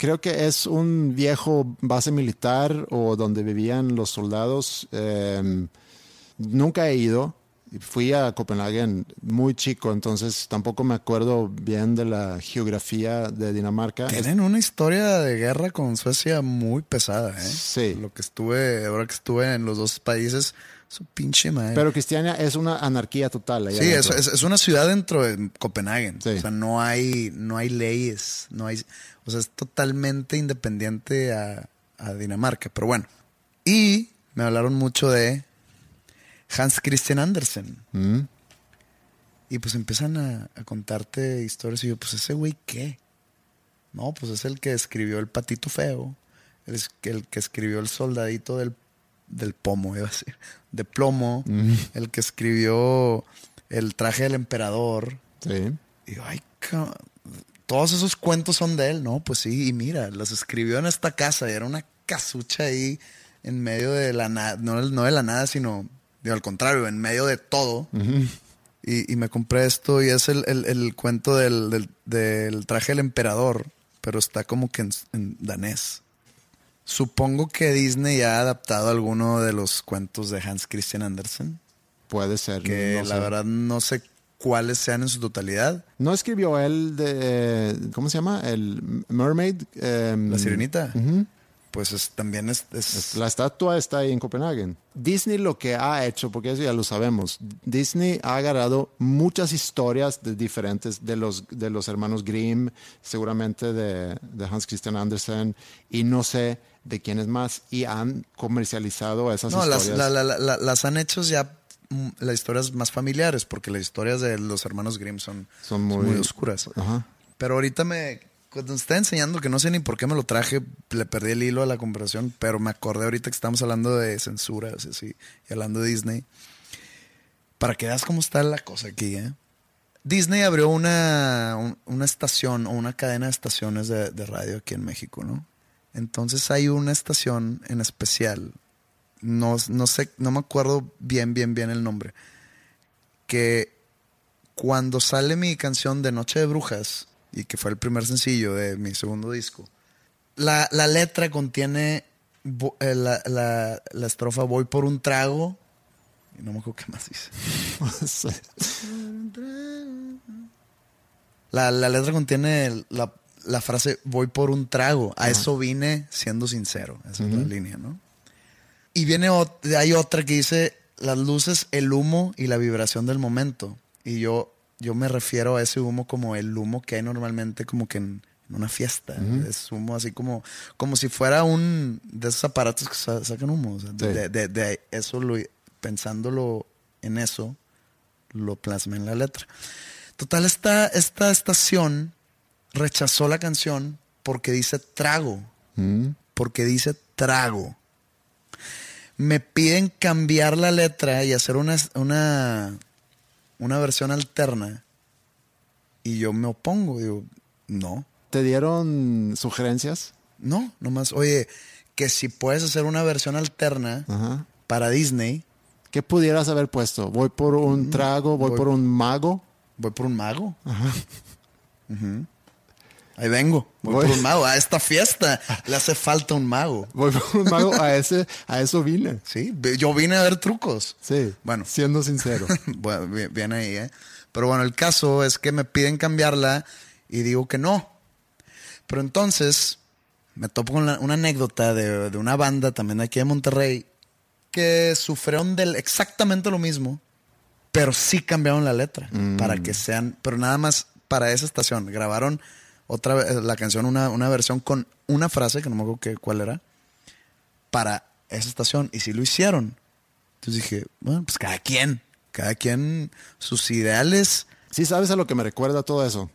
Creo que es un viejo base militar o donde vivían los soldados. Eh, nunca he ido. Fui a Copenhague muy chico, entonces tampoco me acuerdo bien de la geografía de Dinamarca. Tienen una historia de guerra con Suecia muy pesada, ¿eh? Sí. Lo que estuve, ahora que estuve en los dos países, su pinche madre. Pero Cristiania es una anarquía total. allá Sí, es, es- es una ciudad dentro de Copenhague. Sí. O sea, no hay, no hay leyes, no hay, o sea, es totalmente independiente a, a Dinamarca. Pero bueno. Y me hablaron mucho de Hans Christian Andersen. Mm. Y pues empiezan a, a contarte historias y yo, pues ese güey, ¿qué? No, pues es el que escribió El Patito Feo, el, es- el que escribió El Soldadito del, del Pomo, iba a decir, de plomo, el que escribió El Traje del Emperador. Sí. Y yo, ay, todos esos cuentos son de él, ¿no? Pues sí, y mira, los escribió en esta casa y era una casucha ahí en medio de la nada, no, no de la nada, sino, digo, al contrario, en medio de todo. y, y me compré esto y es el, el- el cuento del, del- del traje del emperador, pero está como que en, en danés. Supongo que Disney ha adaptado alguno de los cuentos de Hans Christian Andersen, Puede ser. que no la sé. verdad no sé cuáles sean en su totalidad. ¿No escribió él de. ¿Cómo se llama? El Mermaid. em, La sirenita. Pues es- también es, La estatua está ahí en Copenhague. Disney lo que ha hecho, porque eso ya lo sabemos, Disney ha agarrado muchas historias de diferentes de los, de los hermanos Grimm, seguramente de, de Hans Christian Andersen, y no sé de quiénes más, y han comercializado esas no, las, historias. la- la- la- las han hecho ya mm, las historias más familiares, porque las historias de los hermanos Grimm son, Son muy- oscuras. Ajá. Pero ahorita me, cuando está enseñando, que no sé ni por qué me lo traje, le perdí el hilo a la conversación, pero me acordé ahorita que estamos hablando de censuras y así, y hablando de Disney. Para que veas cómo está la cosa aquí, ¿eh? Disney abrió una, un- una estación o una cadena de estaciones de, de radio aquí en México, ¿no? Entonces hay una estación en especial, no, no sé, no me acuerdo bien, bien, bien el nombre, que cuando sale mi canción de Noche de Brujas, y que fue el primer sencillo de mi segundo disco, la, la letra contiene vo- eh, la, la- la estrofa Voy por un trago, y no me acuerdo qué más dice. (laughs) La, la letra contiene la, la frase voy por un trago. A eso vine siendo sincero. Esa es la línea, ¿no? Y viene hay otra que dice las luces, el humo y la vibración del momento. Y yo, yo me refiero a ese humo como el humo que hay normalmente como que en, en una fiesta. Es humo así como, como si fuera un de esos aparatos que sa- sacan humo. o sea, de, Sí. de- de- de eso, lo, pensándolo en eso, lo plasmé en la letra. Total, esta, esta estación rechazó la canción porque dice trago. Mm. Porque dice trago. Me piden cambiar la letra y hacer una, una, una versión alterna. Y yo me opongo. Digo, no, ¿Te dieron sugerencias? no, nomás, oye, que si puedes hacer una versión alterna Ajá. para Disney, ¿Qué pudieras haber puesto? ¿Voy por un trago? ¿Voy, voy- por un mago? voy por un mago. Ujú. Ahí vengo, voy, Voy- por un mago. A esta fiesta le hace falta un mago. Voy por un mago. A, ese, a eso vine. Sí, yo vine a ver trucos. Sí. Bueno. Siendo sincero. (laughs) bueno, bien, ahí, ¿eh? Pero bueno, el caso es que me piden cambiarla Y digo que no. Pero entonces me topo con una anécdota de, de una banda también de aquí de Monterrey que sufrieron del exactamente lo mismo, pero sí cambiaron la letra para que sean, pero nada más para esa estación. Grabaron otra vez la canción, una, una versión con una frase que no me acuerdo qué- cuál era, para esa estación. Y sí lo hicieron. Entonces dije, bueno, pues cada quien, cada quien sus ideales. Sí sabes a lo que me recuerda todo eso.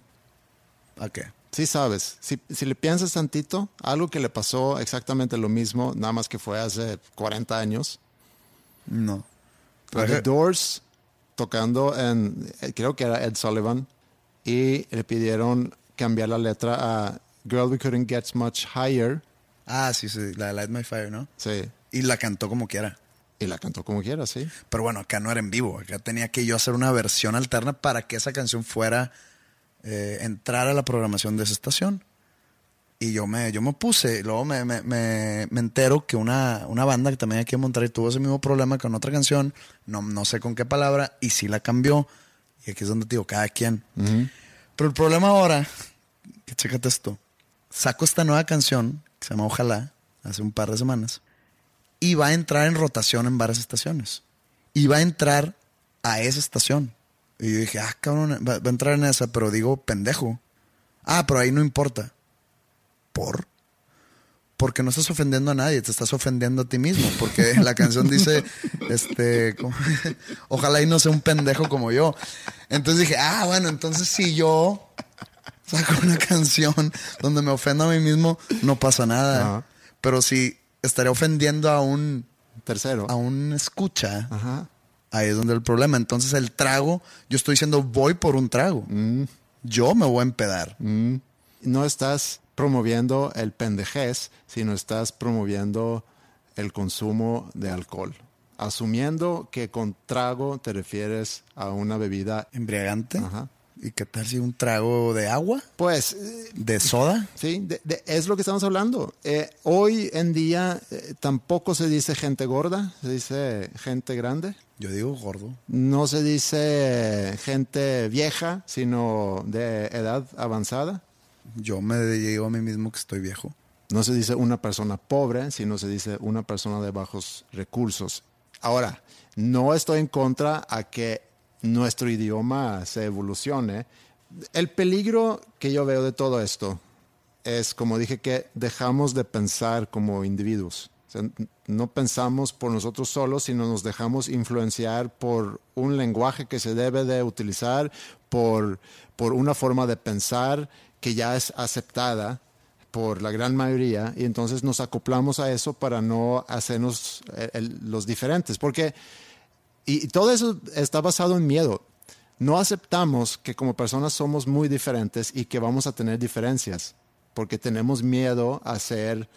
¿A qué? Sí sabes. Si, si le piensas tantito, algo que le pasó exactamente lo mismo, nada más que fue hace 40 años. No. A The Doors tocando en, creo que era Ed Sullivan, y le pidieron cambiar la letra a Girl We Couldn't Get Much Higher. Ah, sí, sí, la de Light My Fire, ¿no? Sí. Y la cantó como quiera. Y la cantó como quiera, sí. Pero bueno, acá no era en vivo. Acá tenía que yo hacer una versión alterna para que esa canción fuera, eh, entrar a la programación de esa estación. Y yo me, yo me puse, y luego me, me, me, me entero que una, una banda que también aquí en Monterrey tuvo ese mismo problema con otra canción, no, no sé con qué palabra, y sí la cambió. Y aquí es donde te digo, cada quien. Pero el problema ahora, que chécate esto, saco esta nueva canción, que se llama Ojalá, hace un par de semanas, y va a entrar en rotación en varias estaciones. Y va a entrar a esa estación. Y yo dije, ah, cabrón, va, va a entrar en esa, pero digo, pendejo. Ah, pero ahí no importa. ¿Por? Porque no estás ofendiendo a nadie, te estás ofendiendo a ti mismo. Porque (laughs) la canción dice, este, (laughs) ojalá y no sea un pendejo como yo. Entonces dije, ah, bueno, entonces si yo saco una canción donde me ofendo a mí mismo, no pasa nada. Ajá. Pero si estaré ofendiendo a un, Tercero. a un escucha, Ajá. ahí es donde el problema. Entonces el trago, yo estoy diciendo voy por un trago. Yo me voy a empedar. Mm. No estás promoviendo el pendejez, sino estás promoviendo el consumo de alcohol. Asumiendo que con trago te refieres a una bebida. Embriagante. Ajá. ¿Y qué tal si un trago de agua? Pues ¿De soda? Sí, de- de- es lo que estamos hablando. Eh, hoy en día eh, tampoco se dice gente gorda, se dice gente grande. Yo digo gordo. No se dice gente vieja, sino de edad avanzada. Yo me digo a mí mismo que estoy viejo. No se dice una persona pobre, sino se dice una persona de bajos recursos. Ahora, no estoy en contra a que nuestro idioma se evolucione. El peligro que yo veo de todo esto es, como dije, que dejamos de pensar como individuos. No pensamos por nosotros solos, sino nos dejamos influenciar por un lenguaje que se debe de utilizar, por, por una forma de pensar que ya es aceptada por la gran mayoría y entonces nos acoplamos a eso para no hacernos eh, los diferentes. Porque, y, y todo eso está basado en miedo. No aceptamos que como personas somos muy diferentes y que vamos a tener diferencias, porque tenemos miedo a ser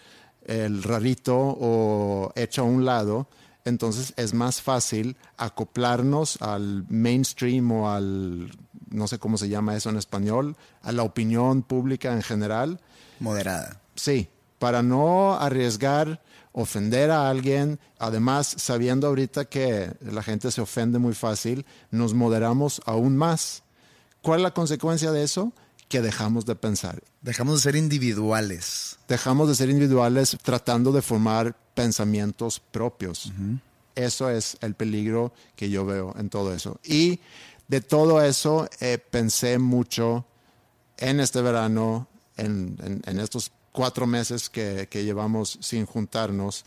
el rarito o hecho a un lado. Entonces es más fácil acoplarnos al mainstream o al, no sé cómo se llama eso en español, a la opinión pública en general. Moderada. Sí, para no arriesgar, ofender a alguien, además sabiendo ahorita que la gente se ofende muy fácil, nos moderamos aún más. ¿Cuál es la consecuencia de eso? Que dejamos de pensar. Dejamos de ser individuales. Dejamos de ser individuales tratando de formar pensamientos propios. Eso es el peligro que yo veo en todo eso. Y de todo eso eh, pensé mucho en este verano, en, en- en estos cuatro meses que, que llevamos sin juntarnos.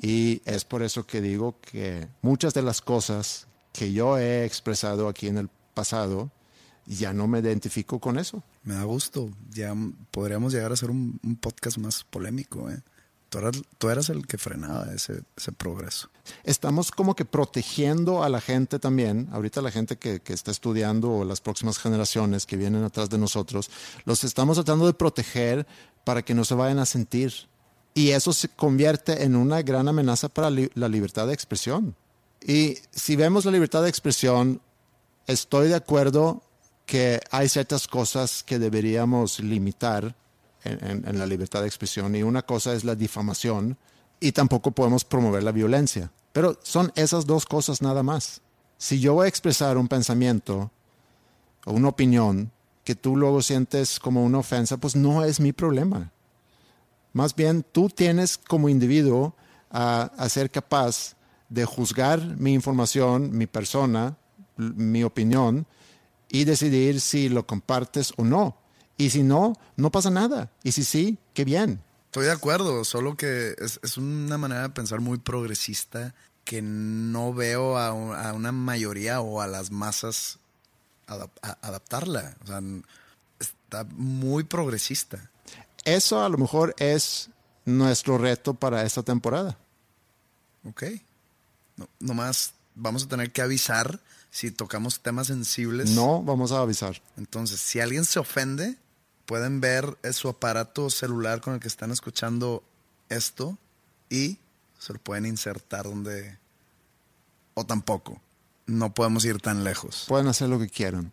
Y es por eso que digo que muchas de las cosas que yo he expresado aquí en el pasado, ya no me identifico con eso. Me da gusto. Ya podríamos llegar a hacer un, podcast más polémico. ¿eh? Tú, eras, el que frenaba ese, progreso. estamos como que protegiendo a la gente también, ahorita la gente que, está estudiando o las próximas generaciones que vienen atrás de nosotros, los estamos tratando de proteger para que no se vayan a sentir. Y eso se convierte en una gran amenaza para la libertad de expresión. Y si vemos la libertad de expresión, estoy de acuerdo que hay ciertas cosas que deberíamos limitar en, en- la libertad de expresión y una cosa es la difamación y tampoco podemos promover la violencia. Pero son esas dos cosas nada más. Si yo voy a expresar un pensamiento o una opinión que tú luego sientes como una ofensa, pues no es mi problema. Más bien, tú tienes como individuo a, ser capaz de juzgar mi información, mi persona, mi opinión y decidir si lo compartes o no. Y si no, no pasa nada. Y si sí, qué bien. Estoy de acuerdo, solo que es, es una manera de pensar muy progresista que no veo a, a una mayoría o a las masas adap- a- adaptarla. O sea, n- está muy progresista. Eso a lo mejor es nuestro reto para esta temporada. Ok. No, nomás vamos a tener que avisar si tocamos temas sensibles. No vamos a avisar. Entonces, si alguien se ofende, pueden ver eh, su aparato celular con el que están escuchando esto y se lo pueden insertar donde... O tampoco. No podemos ir tan lejos. Pueden hacer lo que quieran.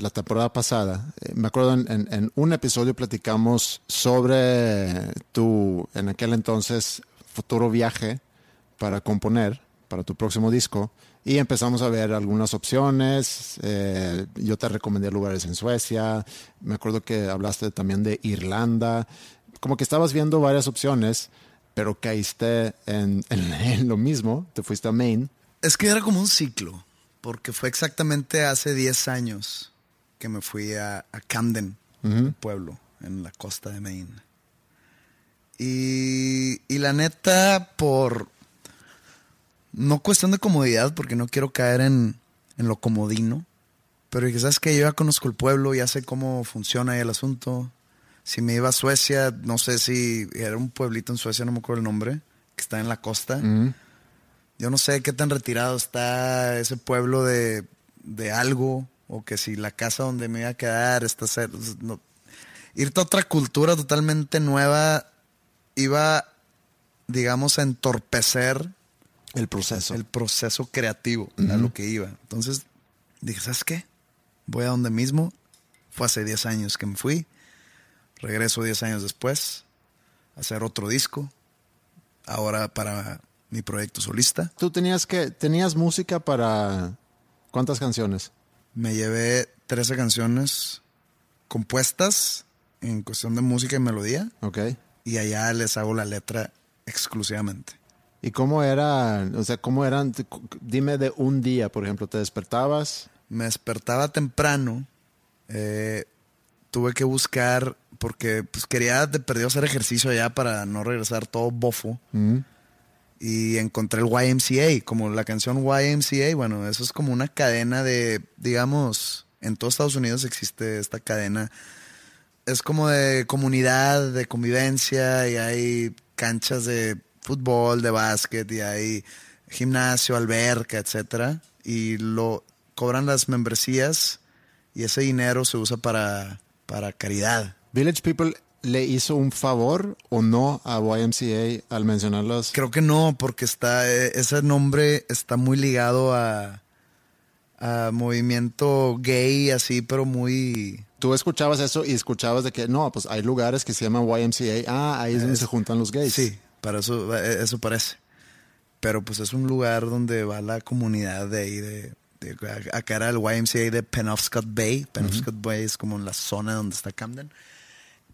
la temporada pasada, eh, me acuerdo en, un episodio platicamos sobre tu, en aquel entonces, futuro viaje para componer para tu próximo disco. Y empezamos a ver algunas opciones. eh, yo te recomendé lugares en Suecia. Me acuerdo que hablaste también de Irlanda. Como que estabas viendo varias opciones, pero caíste en- (laughs) en lo mismo. Te fuiste a Maine. Es que era como un ciclo, porque fue exactamente hace 10 años que me fui a, a Camden, un pueblo en la costa de Maine. Y, y la neta, por... No cuestión de comodidad, porque no quiero caer en, en lo comodino, pero ¿sabes qué? Yo ya conozco el pueblo, ya sé cómo funciona ahí el asunto. Si me iba a Suecia, no sé si era un pueblito en Suecia, no me acuerdo el nombre, que está en la costa. Yo no sé qué tan retirado está ese pueblo de, de algo, o que si la casa donde me iba a quedar está cer- no. Irte a otra cultura totalmente nueva iba, digamos, a entorpecer El proceso. el proceso creativo a lo que iba. Entonces dije, ¿sabes qué? Voy a donde mismo. Fue hace 10 años que me fui. Regreso 10 años después a hacer otro disco. Ahora para mi proyecto solista. Tú tenías que tenías música para ¿cuántas canciones? Me llevé 13 canciones compuestas en cuestión de música y melodía. Ok. Y allá les hago la letra exclusivamente. ¿Y cómo era, o sea, cómo eran dime de un día, por ejemplo, te despertabas? me despertaba temprano. eh, tuve que buscar, porque pues, quería de perdido hacer ejercicio allá para no regresar todo bofo. Y encontré el YMCA, como la canción YMCA. Bueno, eso es como una cadena de, digamos, en todos Estados Unidos existe esta cadena. Es como de comunidad, de convivencia, y hay canchas de fútbol, de básquet, y hay gimnasio, alberca, etcétera. Y lo cobran las membresías y ese dinero se usa para, para caridad. Village People le hizo un favor o no a YMCA al mencionarlos. Creo que no, porque está eh, ese nombre está muy ligado a, a movimiento gay, así, pero muy... Tú escuchabas eso y escuchabas de que no, pues hay lugares que se llaman YMCA. Ah, ahí es donde se juntan los gays. Sí, para eso, eh, eso parece. Pero pues es un lugar donde va la comunidad de ahí, de, de- acá era el YMCA de Penobscot Bay. Penobscot Bay es como en la zona donde está Camden.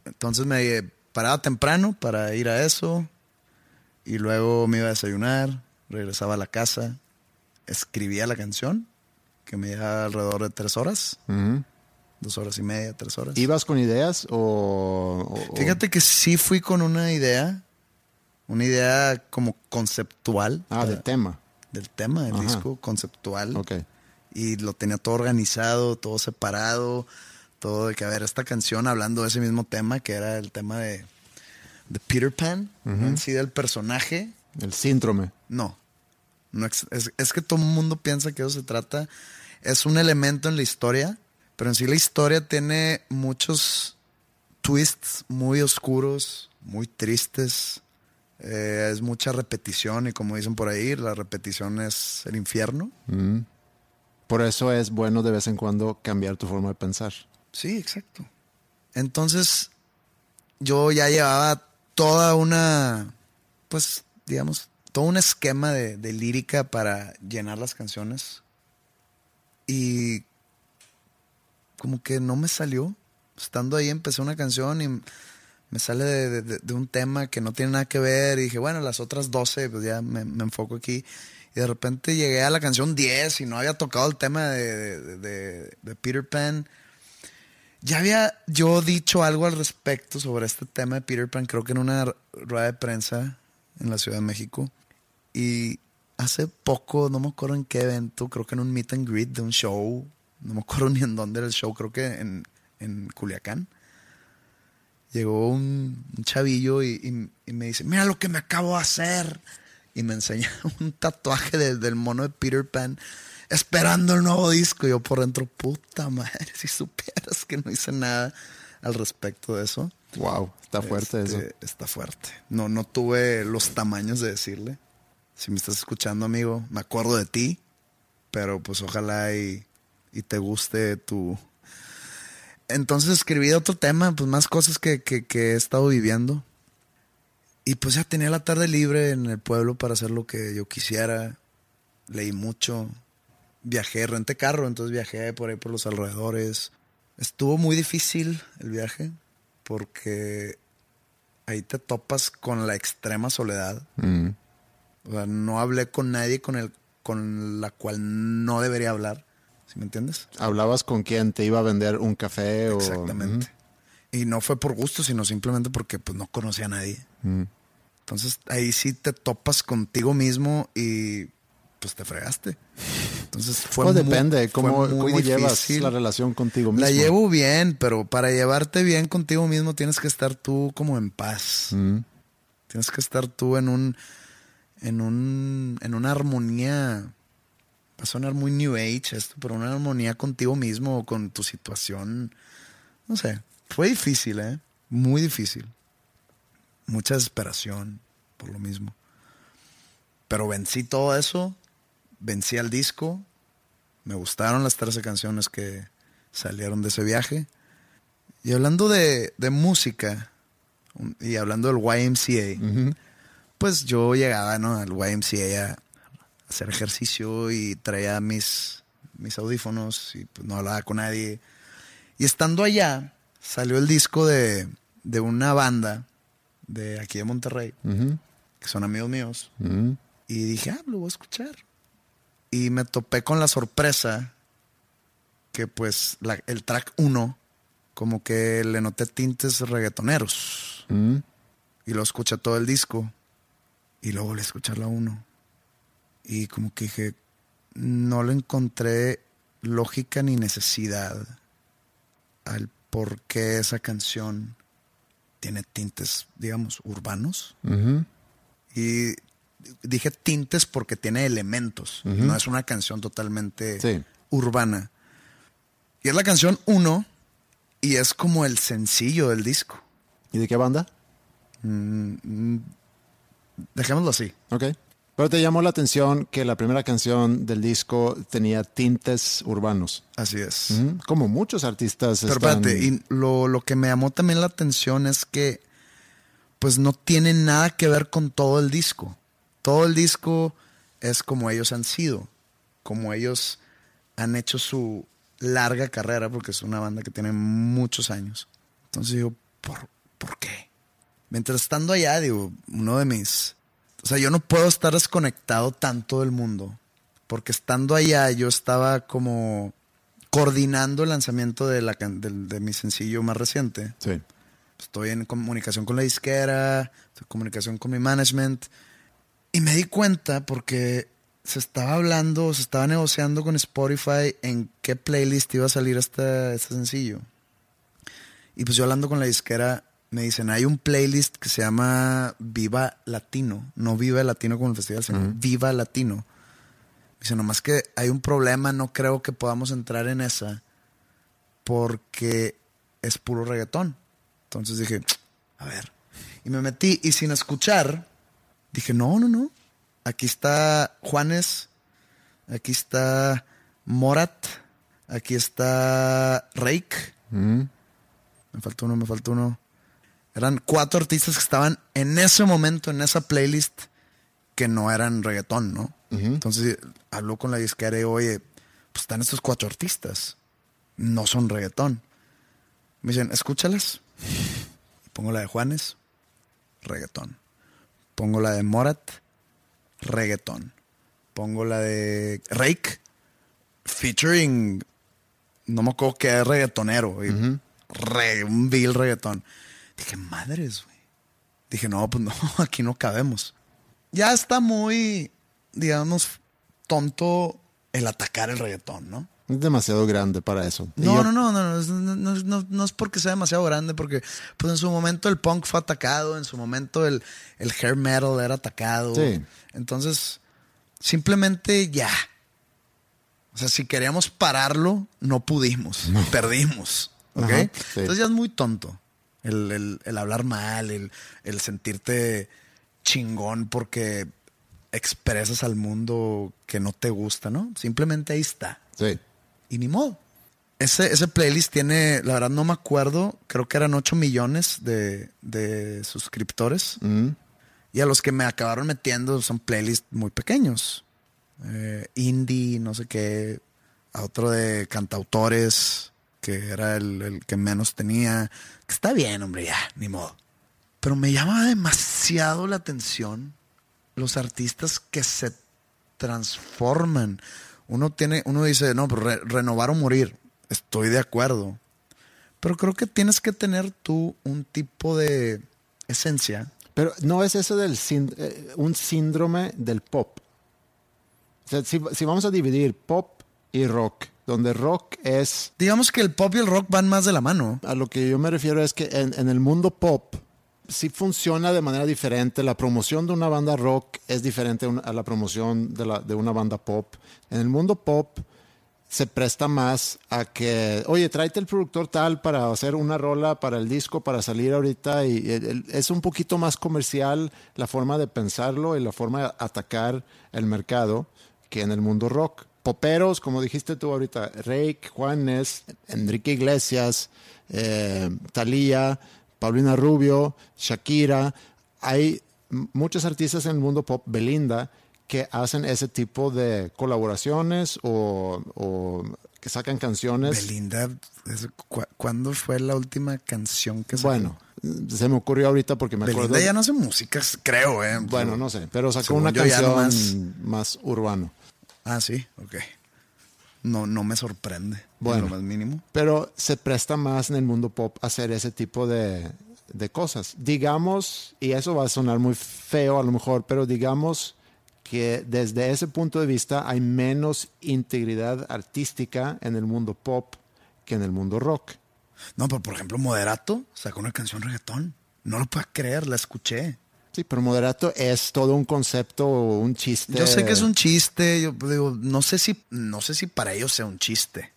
Entonces me paraba temprano para ir a eso y luego me iba a desayunar, regresaba a la casa, escribía la canción, que me llevaba alrededor de tres horas, dos horas y media, tres horas. ¿Ibas con ideas o...? Fíjate que sí fui con una idea, una idea como conceptual. Ah, de para- tema. del tema del Ajá. disco, conceptual. Ok. Y lo tenía todo organizado, todo separado, todo de que, a ver, esta canción hablando de ese mismo tema, que era el tema de, de Peter Pan, no en sí del personaje, El síndrome. no. no es, es que todo el mundo piensa que eso se trata, es un elemento en la historia, pero en sí la historia tiene muchos twists muy oscuros, muy tristes. eh, es mucha repetición y como dicen por ahí, la repetición es el infierno. Por eso es bueno de vez en cuando cambiar tu forma de pensar. Sí, exacto. Entonces, yo ya llevaba toda una, pues, digamos, todo un esquema de, de lírica para llenar las canciones. Y como que no me salió. Estando ahí empecé una canción y me sale de, de- de un tema que no tiene nada que ver. Y dije, bueno, las otras 12, pues ya me, me enfoco aquí. Y de repente llegué a la canción 10 y no había tocado el tema de, de- Peter Pan. Ya había yo dicho algo al respecto sobre este tema de Peter Pan, creo que en una rueda de prensa en la Ciudad de México. Y hace poco, no me acuerdo en qué evento, creo que en un meet and greet de un show, no me acuerdo (laughs) ni en dónde era el show, creo que en, en Culiacán. Llegó un, chavillo y me dice, mira lo que me acabo de hacer. Y me enseña (laughs) un tatuaje de- del mono de Peter Pan esperando el nuevo disco. Yo por dentro, puta madre, (laughs) si supieras que no hice nada al respecto de eso. Wow, está fuerte Este, eso. Está fuerte. No, no tuve los tamaños de decirle. Si me estás escuchando, amigo, me acuerdo de ti, pero pues ojalá y, y te guste tu... Entonces escribí otro tema, pues más cosas que, que- que he estado viviendo. Y pues ya tenía la tarde libre en el pueblo para hacer lo que yo quisiera. Leí mucho. Viajé, renté carro, entonces viajé por ahí por los alrededores. Estuvo muy difícil el viaje porque ahí te topas con la extrema soledad. Mm. O sea, no hablé con nadie con el con la cual no debería hablar. ¿Sí me entiendes? ¿Hablabas con quién te iba a vender un café o...? Exactamente. Y no fue por gusto, sino simplemente porque pues no conocía a nadie. Ujú. Entonces ahí sí te topas contigo mismo y pues te fregaste. Entonces fue Pues muy- depende, fue ¿cómo, muy cómo llevas la relación contigo mismo? La llevo bien, pero para llevarte bien contigo mismo tienes que estar tú como en paz. Mm. Tienes que estar tú en un en un en una armonía va a sonar muy new age esto, pero una armonía contigo mismo o con tu situación. No sé, fue difícil, ¿eh? Muy difícil. Mucha desesperación por lo mismo. Pero vencí todo eso, vencí al disco, me gustaron las 13 canciones que salieron de ese viaje. Y hablando de, de música, y hablando del YMCA, pues yo llegaba ¿no? al YMCA a hacer ejercicio y traía mis, mis audífonos y pues no hablaba con nadie. Y estando allá, salió el disco de, de una banda de aquí de Monterrey, que son amigos míos. ujú. Y dije, ah, lo voy a escuchar. Y me topé con la sorpresa que pues la- el track 1 como que le noté tintes reggaetoneros. Mm. Y lo escuché todo el disco. Y luego volví a escuchar la 1. Y como que dije, no le encontré lógica ni necesidad al por qué esa canción tiene tintes, digamos, urbanos. Y dije tintes porque tiene elementos. No es una canción totalmente Sí. urbana. Y es la canción 1 y es como el sencillo del disco. ¿Y de qué banda? Dejémoslo así. Ok. Pero te llamó la atención que la primera canción del disco tenía tintes urbanos. Así es. Como muchos artistas Pero están... espérate, y lo, lo que me llamó también la atención es que pues no tiene nada que ver con todo el disco. Todo el disco es como ellos han sido, como ellos han hecho su larga carrera, porque es una banda que tiene muchos años. Entonces digo, ¿por, ¿por qué? Mientras estando allá, digo, uno de mis... O sea, yo no puedo estar desconectado tanto del mundo, porque estando allá yo estaba como coordinando el lanzamiento de, la, mi sencillo más reciente. Sí. Estoy en comunicación con la disquera, estoy en comunicación con mi management. Y me di cuenta porque se estaba hablando, se estaba negociando con Spotify en qué playlist iba a salir este, este sencillo. Y pues yo hablando con la disquera, me dicen, hay un playlist que se llama Viva Latino. No Viva Latino como el festival, sino Viva Latino. Dice, nomás que hay un problema, no creo que podamos entrar en esa porque es puro reggaetón. Entonces dije, a ver. Y me metí y sin escuchar, dije, no, no, no. Aquí está Juanes, aquí está Morat, aquí está Rake. Me faltó uno, me faltó uno. Eran cuatro artistas que estaban en ese momento, en esa playlist, que no eran reggaetón, ¿no? Entonces habló con la disquera y, oye, pues están estos cuatro artistas. No son reggaetón. Me dicen, escúchalas. Pongo la de Juanes, reggaetón. Pongo la de Morat, reggaetón. Pongo la de Rake, featuring, no me acuerdo que es reggaetonero. re- un vil reggaetón. Dije, madres, güey. Dije, no, pues no, (laughs) aquí no cabemos. Ya está muy, digamos, tonto el atacar el reggaetón, ¿no? Es demasiado grande para eso. No, yo- no, no, no, no, no, no, no, no es porque sea demasiado grande, porque pues en su momento el punk fue atacado, en su momento el, el hair metal era atacado. Sí. Entonces, simplemente ya. O sea, si queríamos pararlo, no pudimos, (laughs) perdimos. ¿Ok? Ajá, sí. Entonces ya es muy tonto el, el- el hablar mal, el, el sentirte chingón porque expresas al mundo que no te gusta, ¿no? Simplemente ahí está. Sí. Y ni modo. Ese, ese playlist tiene, la verdad no me acuerdo, creo que eran 8 millones de, de suscriptores. Y a los que me acabaron metiendo son playlists muy pequeños. Eh, indie, no sé qué. A otro de cantautores, que era el, el que menos tenía. Que está bien, hombre, ya, ni modo. Pero me llama demasiado la atención los artistas que se transforman. Uno tiene, uno dice, no, pero re- renovar o morir. Estoy de acuerdo. Pero creo que tienes que tener tú un tipo de esencia. Pero no es eso del eh, un síndrome del pop. O sea, si, si vamos a dividir pop y rock, donde rock es Digamos que el pop y el rock van más de la mano. a lo que yo me refiero es que en, en el mundo pop sí funciona de manera diferente. La promoción de una banda rock es diferente a la promoción de, una banda pop. En el mundo pop se presta más a que, oye, tráete el productor tal para hacer una rola para el disco, para salir ahorita. Y es un poquito más comercial la forma de pensarlo y la forma de atacar el mercado que en el mundo rock. Poperos, como dijiste tú ahorita, Rake, Juanes, Enrique Iglesias, eh, Thalía, Paulina Rubio, Shakira. Hay muchos artistas en el mundo pop, Belinda, que hacen ese tipo de colaboraciones o, o que sacan canciones. Belinda, ¿cuándo fue la última canción que sacó? Bueno, se me ocurrió ahorita porque me Belinda acuerdo. ya no hace música, creo, ¿eh? Bueno, no sé, pero sacó una canción nomás- más urbano. Ah, sí, ok. No, no me sorprende. Bueno. Lo más mínimo. pero se presta más en el mundo pop a hacer ese tipo de, de cosas. Digamos, y eso va a sonar muy feo a lo mejor, pero digamos que desde ese punto de vista hay menos integridad artística en el mundo pop que en el mundo rock. No, pero por ejemplo, Moderato sacó una canción reggaetón. No lo puedo creer, la escuché. Sí, pero moderato es todo un concepto, un chiste. Yo sé que es un chiste, yo digo, no sé si, no sé si para ellos sea un chiste.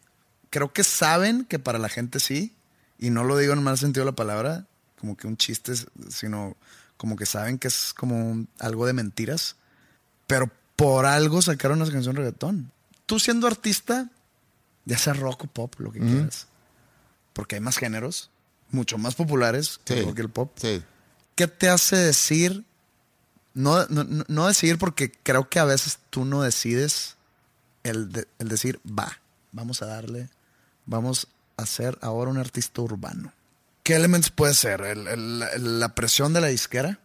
Creo que saben que para la gente sí, y no lo digo en mal sentido de la palabra, como que un chiste, sino como que saben que es como algo de mentiras, pero por algo sacaron una canción reggaetón. Tú siendo artista, ya sea rock o pop, lo que quieras, porque hay más géneros, mucho más populares que Sí, y el pop. Sí. ¿Qué te hace decir? No, no, no- no decidir porque creo que a veces tú no decides el, de- el decir va. vamos a darle, vamos a ser ahora un artista urbano. ¿Qué elementos puede ser? El- el- la presión de la disquera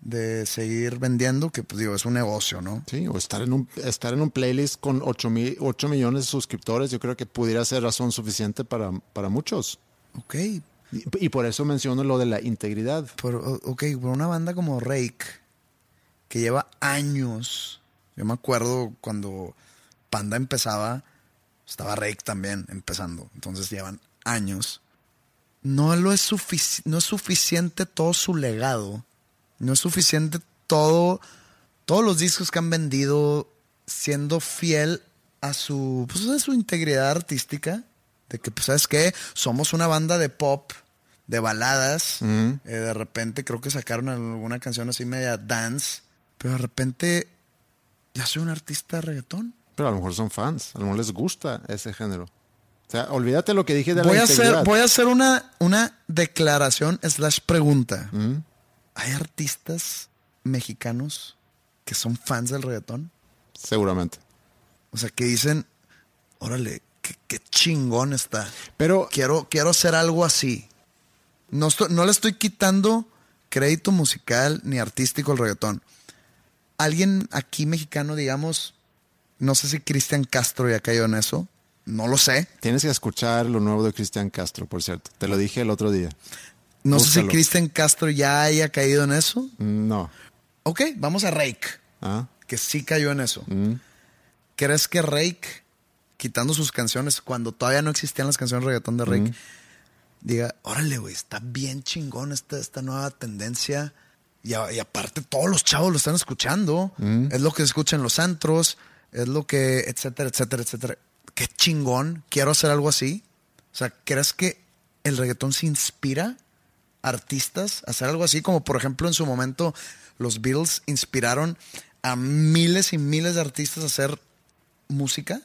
de seguir vendiendo, que pues digo, es un negocio, ¿no? Sí, o estar en un, estar en un playlist con 8, mil, 8 millones de suscriptores, yo creo que pudiera ser razón suficiente para, para muchos. Ok, Y, y por eso menciono lo de la integridad. por, ok, por una banda como Rake, que lleva años, yo me acuerdo cuando Panda empezaba, estaba Rake también empezando, entonces llevan años. No, lo es, sufici- no es suficiente todo su legado, no es suficiente todo, todos los discos que han vendido siendo fiel a su, pues, a su integridad artística, de que, pues, ¿sabes qué? Somos una banda de pop, de baladas, eh, de repente creo que sacaron alguna canción así media dance, pero de repente ya soy un artista de reggaetón. Pero a lo mejor son fans, a lo mejor les gusta ese género. O sea, olvídate lo que dije de Voy la a, hacer, voy a hacer una, una declaración slash pregunta. ¿Hay artistas mexicanos que son fans del reggaetón? Seguramente. O sea, que dicen, órale, qué, qué chingón está. Pero Quiero, quiero hacer algo así. No, estoy- no le estoy quitando crédito musical ni artístico al reggaetón. Alguien aquí mexicano, digamos, no sé si Cristian Castro ya cayó en eso. No lo sé. tienes que escuchar lo nuevo de Cristian Castro, por cierto. Te lo dije el otro día. No sé si Cristian Castro ya haya caído en eso. No. Ok, vamos a Rake, Ah, que sí cayó en eso. mm. ¿Crees que Rake, quitando sus canciones, cuando todavía no existían las canciones de reggaetón de Rake, diga, órale, güey, está bien chingón esta, esta nueva tendencia? Y, a- y aparte todos los chavos lo están escuchando. Es lo que se escucha en los antros, es lo que, etcétera, etcétera, etcétera. Qué chingón, quiero hacer algo así. O sea, ¿crees que el reggaetón se inspira a artistas a hacer algo así? Como por ejemplo en su momento los Beatles inspiraron a miles y miles de artistas a hacer música.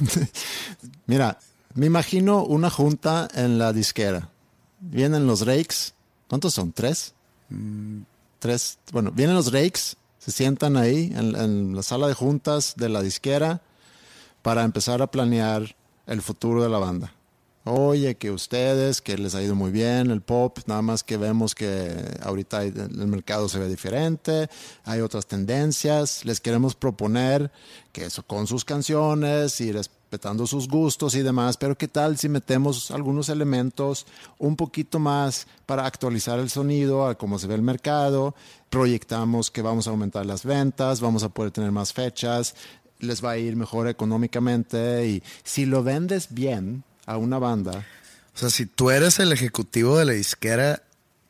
(laughs) Mira, me imagino una junta en la disquera. Vienen los rakes. ¿Cuántos son? ¿Tres? Tres. Bueno, vienen los rakes, se sientan ahí en, la sala de juntas de la disquera para empezar a planear el futuro de la banda. Oye, que ustedes, que les ha ido muy bien el pop, nada más que vemos que ahorita el mercado se ve diferente, hay otras tendencias, les queremos proponer que eso con sus canciones y respetando sus gustos y demás, pero qué tal si metemos algunos elementos un poquito más para actualizar el sonido a cómo se ve el mercado, proyectamos que vamos a aumentar las ventas, vamos a poder tener más fechas, les va a ir mejor económicamente y si lo vendes bien a una banda, O sea, si tú eres el ejecutivo de la disquera,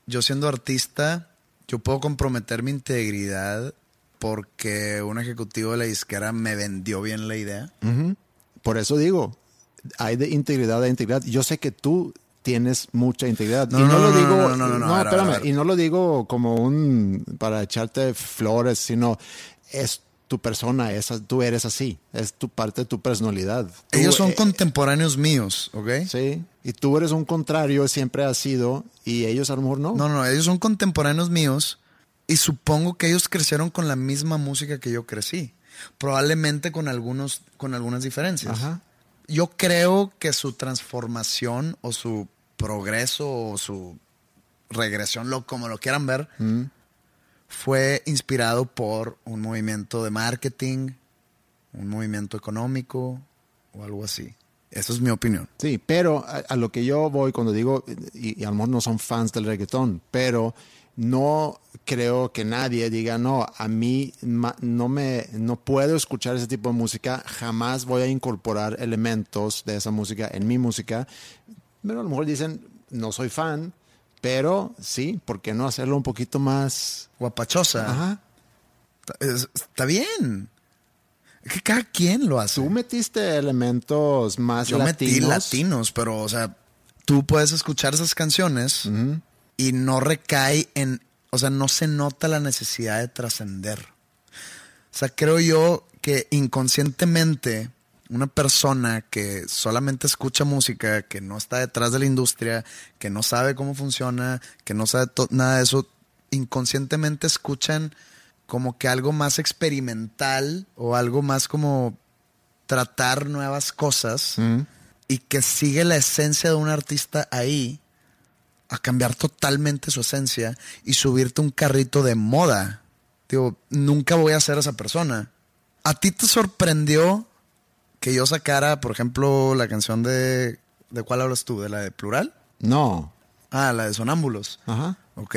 yo siendo artista, yo puedo comprometer mi integridad porque un ejecutivo de la disquera me vendió bien la idea. Por eso digo, hay de integridad a integridad. Yo sé que tú tienes mucha integridad. No, y no, no, lo no, digo, no, no, no, espérame, y no lo digo como un para echarte flores, sino es tu persona, esa, tú eres así, es tu parte de tu personalidad. Tú, Ellos son eh, contemporáneos míos, ¿ok? Sí, y tú eres un contrario, siempre has sido, y ellos a lo mejor no. No, no, ellos son contemporáneos míos y supongo que ellos crecieron con la misma música que yo crecí. Probablemente con algunos, con algunas diferencias. Ajá. Yo creo que su transformación o su progreso o su regresión, lo, como lo quieran ver, fue inspirado por un movimiento de marketing, un movimiento económico o algo así. Esa es mi opinión. Sí, pero a, a lo que yo voy cuando digo, y, y a lo mejor no son fans del reggaetón, pero no creo que nadie diga, no, a mí no me, no puedo escuchar ese tipo de música, jamás voy a incorporar elementos de esa música en mi música. Pero a lo mejor dicen, no soy fan, pero sí, ¿por qué no hacerlo un poquito más? Guapachosa. Ajá. Está, es- está bien. Que cada quien lo hace. Tú metiste elementos más Yo latinos. metí latinos, pero, o sea, tú puedes escuchar esas canciones y no recae en, o sea, no se nota la necesidad de trascender. O sea, creo yo que inconscientemente una persona que solamente escucha música, que no está detrás de la industria, que no sabe cómo funciona, que no sabe nada de eso, inconscientemente escuchan como que algo más experimental o algo más como tratar nuevas cosas y que sigue la esencia de un artista ahí a cambiar totalmente su esencia y subirte un carrito de moda. Digo, nunca voy a ser esa persona. ¿A ti te sorprendió que yo sacara, por ejemplo, la canción de... ¿De cuál hablas tú? ¿De la de Plural? No. Ah, la de Sonámbulos. Ajá. Ok.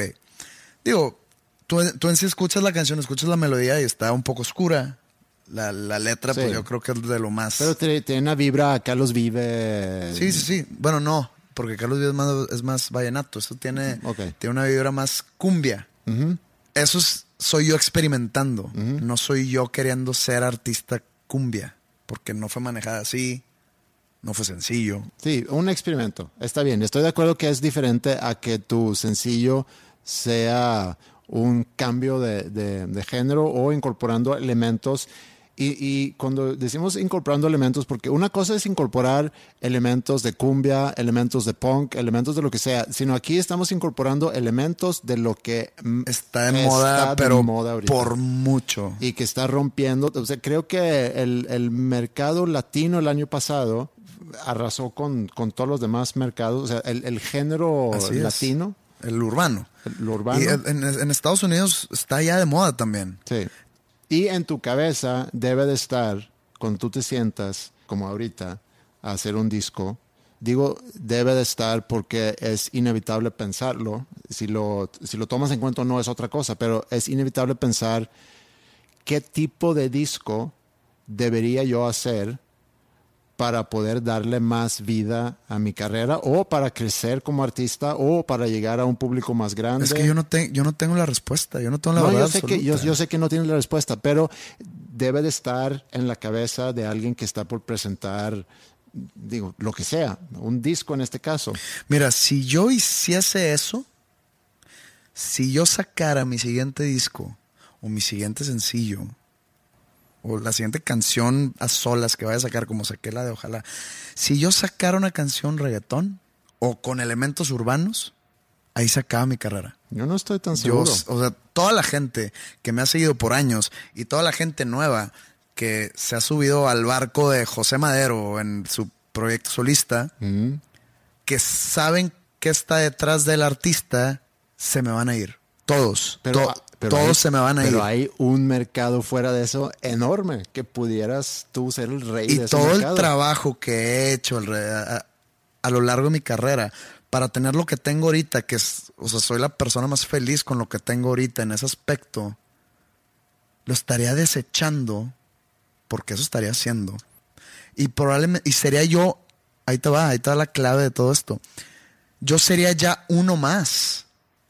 Digo, tú, tú en sí escuchas la canción, escuchas la melodía y está un poco oscura. La, la letra, pues Sí. yo creo que es de lo más... Pero tiene una vibra Carlos Vive. Sí, sí, sí. Bueno, no, porque Carlos Vives es más, vallenato. Esto tiene, Ok. tiene una vibra más cumbia. Eso es- soy yo experimentando. No soy yo queriendo ser artista cumbia. Porque no fue manejada así. No fue sencillo. Sí, un experimento. Está bien. Estoy de acuerdo que es diferente a que tu sencillo sea un cambio de, de- de género o incorporando elementos. Y, y cuando decimos incorporando elementos, porque una cosa es incorporar elementos de cumbia, elementos de punk, elementos de lo que sea, sino aquí estamos incorporando elementos de lo que mm, Está de moda, pero moda por mucho. y que está rompiendo. O sea, creo que el, el mercado latino el año pasado arrasó con, con todos los demás mercados. O sea, el, el género Así es. latino, El urbano. lo urbano. Y en, en Estados Unidos está ya de moda también. sí. Y en tu cabeza debe de estar, cuando tú te sientas, como ahorita, a hacer un disco. Digo, debe de estar porque es inevitable pensarlo. Si lo, si lo tomas en cuenta no es otra cosa, pero es inevitable pensar qué tipo de disco debería yo hacer para poder darle más vida a mi carrera o para crecer como artista o para llegar a un público más grande. Es que yo no, te- yo no tengo la respuesta. Yo no tengo la No, verdad yo sé, que, yo, yo sé que no tienes la respuesta, pero debe de estar en la cabeza de alguien que está por presentar, digo, lo que sea, un disco en este caso. Mira, si yo hiciese eso, si yo sacara mi siguiente disco o mi siguiente sencillo o la siguiente canción a solas que vaya a sacar como saqué la de Ojalá, si yo sacara una canción reggaetón o con elementos urbanos, ahí se acaba mi carrera. Yo no estoy tan Yo, seguro. o sea, toda la gente que me ha seguido por años y toda la gente nueva que se ha subido al barco de José Madero en su proyecto solista, que saben que está detrás del artista, se me van a ir. Todos. Pero, To- pero todos hay- se me van a pero ir. hay un mercado fuera de eso enorme que pudieras tú ser el rey y de ese todo el trabajo que he hecho a, a lo largo de mi carrera para tener lo que tengo ahorita, que es, o sea, soy la persona más feliz con lo que tengo ahorita en ese aspecto, lo estaría desechando porque eso estaría haciendo. Y probablemente, y sería yo, ahí te va, ahí te va la clave de todo esto. Yo sería ya uno más.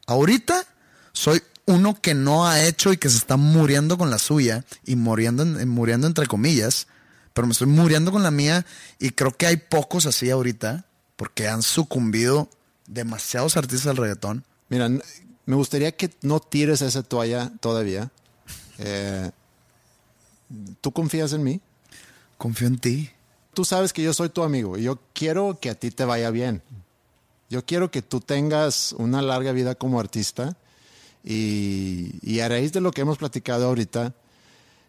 Ahorita soy uno que no ha hecho y que se está muriendo con la suya y muriendo, en- muriendo entre comillas, pero me estoy muriendo con la mía y creo que hay pocos así ahorita porque han sucumbido demasiados artistas del reggaetón. Mira, me gustaría que no tires esa toalla todavía. Eh, ¿Tú confías en mí? Confío en ti. tú sabes que yo soy tu amigo y yo quiero que a ti te vaya bien. Yo quiero que tú tengas una larga vida como artista y, y a raíz de lo que hemos platicado ahorita,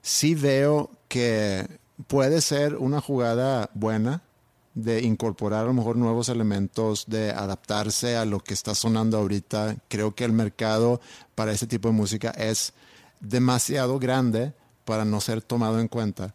sí veo que puede ser una jugada buena de incorporar a lo mejor nuevos elementos, de adaptarse a lo que está sonando ahorita. Creo que el mercado para ese tipo de música es demasiado grande para no ser tomado en cuenta.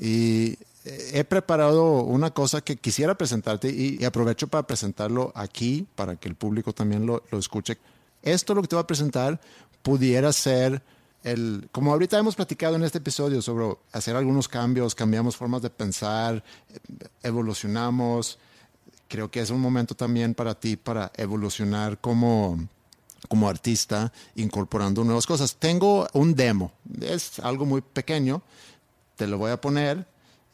Y he preparado una cosa que quisiera presentarte y, y aprovecho para presentarlo aquí para que el público también lo, lo escuche. Esto lo que te voy a presentar pudiera ser el, como ahorita hemos platicado en este episodio sobre hacer algunos cambios, cambiamos formas de pensar, evolucionamos. Creo que es un momento también para ti para evolucionar como, como artista, incorporando nuevas cosas. Tengo un demo, es algo muy pequeño, te lo voy a poner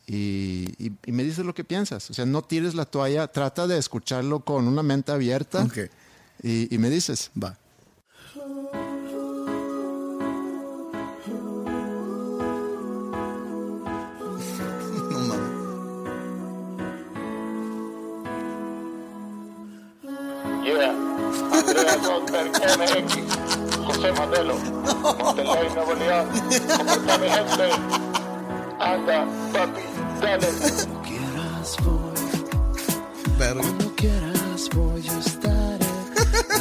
y, me dices lo que piensas. O sea, no tires la toalla, trata de escucharlo con una mente abierta. Y, y me dices. Va. (laughs) No mames. Yeah, Andrea Goldberg, MX, José Madelo, Monterrey, Nuevo León. ¿Cómo está mi gente? Anda, papi. Dale. Cuando quieras voy. Cuando quieras voy. Ojalá y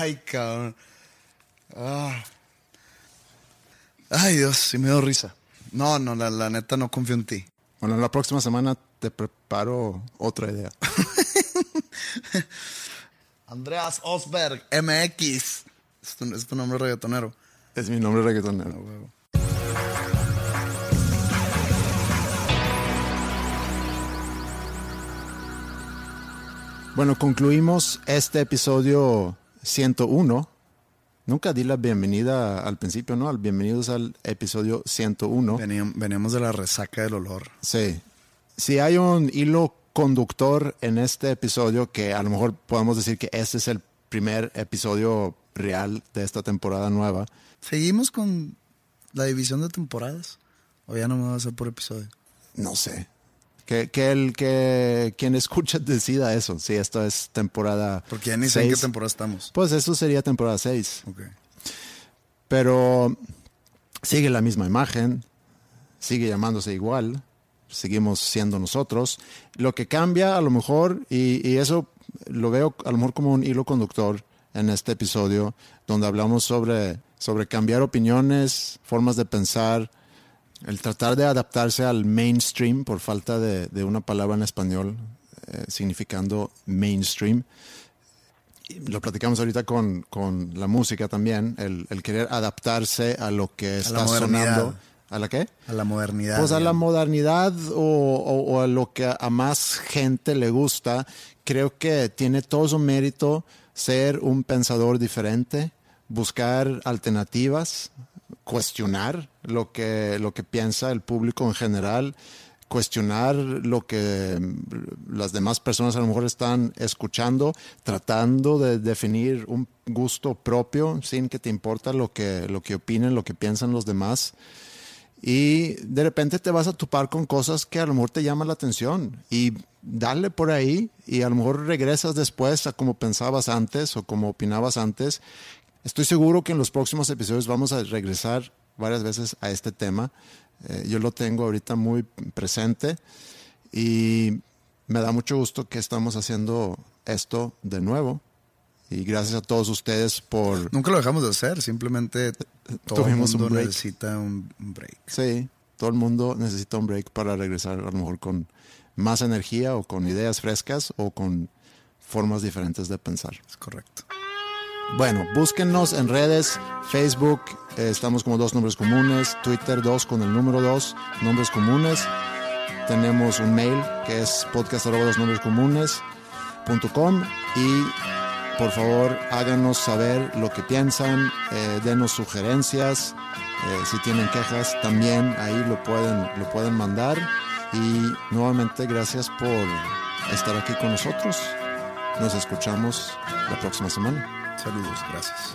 Ay, cabrón. Ah. Ay, Dios, sí me dio risa. No, no, la, la neta no confío en ti. Bueno, la próxima semana te preparo otra idea. (laughs) Andreas Osberg, MX. Es tu, es tu nombre reggaetonero. Es mi nombre reggaetonero. Bueno, concluimos este episodio 101. Nunca di la bienvenida al principio, ¿no? Al bienvenidos al episodio 101. Veníamos, veníamos de la resaca del olor. Sí. Si hay un hilo conductor en este episodio, que a lo mejor podemos decir que este es el primer episodio real de esta temporada nueva. ¿Seguimos con la división de temporadas? ¿O ya no me va a hacer por episodio? No sé. Que, que el que quien escucha (laughs) decida eso. Si esto es temporada. Porque ya ni sé en qué seis. temporada estamos. Pues eso sería temporada 6. Ok. Pero sigue la misma imagen, sigue llamándose igual, seguimos siendo nosotros. Lo que cambia a lo mejor, y, y eso lo veo a lo mejor como un hilo conductor en este episodio, donde hablamos sobre, sobre cambiar opiniones, formas de pensar, el tratar de adaptarse al mainstream, por falta de, de una palabra en español, eh, significando mainstream lo platicamos ahorita con, con la música también, el, el querer adaptarse a lo que está sonando. ¿A la qué? A la modernidad. Pues a la modernidad o, o- o a lo que a más gente le gusta. Creo que tiene todo su mérito ser un pensador diferente, buscar alternativas, cuestionar lo que, lo que piensa el público en general, cuestionar lo que las demás personas a lo mejor están escuchando, tratando de definir un gusto propio sin que te importa lo que, lo que opinen, lo que piensan los demás. Y de repente te vas a topar con cosas que a lo mejor te llaman la atención y dale por ahí y a lo mejor regresas después a como pensabas antes o como opinabas antes. Estoy seguro que en los próximos episodios vamos a regresar varias veces a este tema. Eh, yo lo tengo ahorita muy presente y me da mucho gusto que estamos haciendo esto de nuevo. Y gracias a todos ustedes por... Nunca lo dejamos de hacer, simplemente todo el Tuvimos un mundo necesita un break. Sí, todo el mundo necesita un break para regresar a lo mejor con más energía o con ideas frescas o con formas diferentes de pensar. Es correcto. Bueno, búsquennos en redes, Facebook, eh, estamos como dos nombres comunes, Twitter dos con el número dos, nombres comunes. Tenemos un mail que es podcast y por favor háganos saber lo que piensan, eh, denos sugerencias, eh, si tienen quejas también ahí lo pueden, lo pueden mandar y nuevamente gracias por estar aquí con nosotros. Nos escuchamos la próxima semana. Saludos, gracias.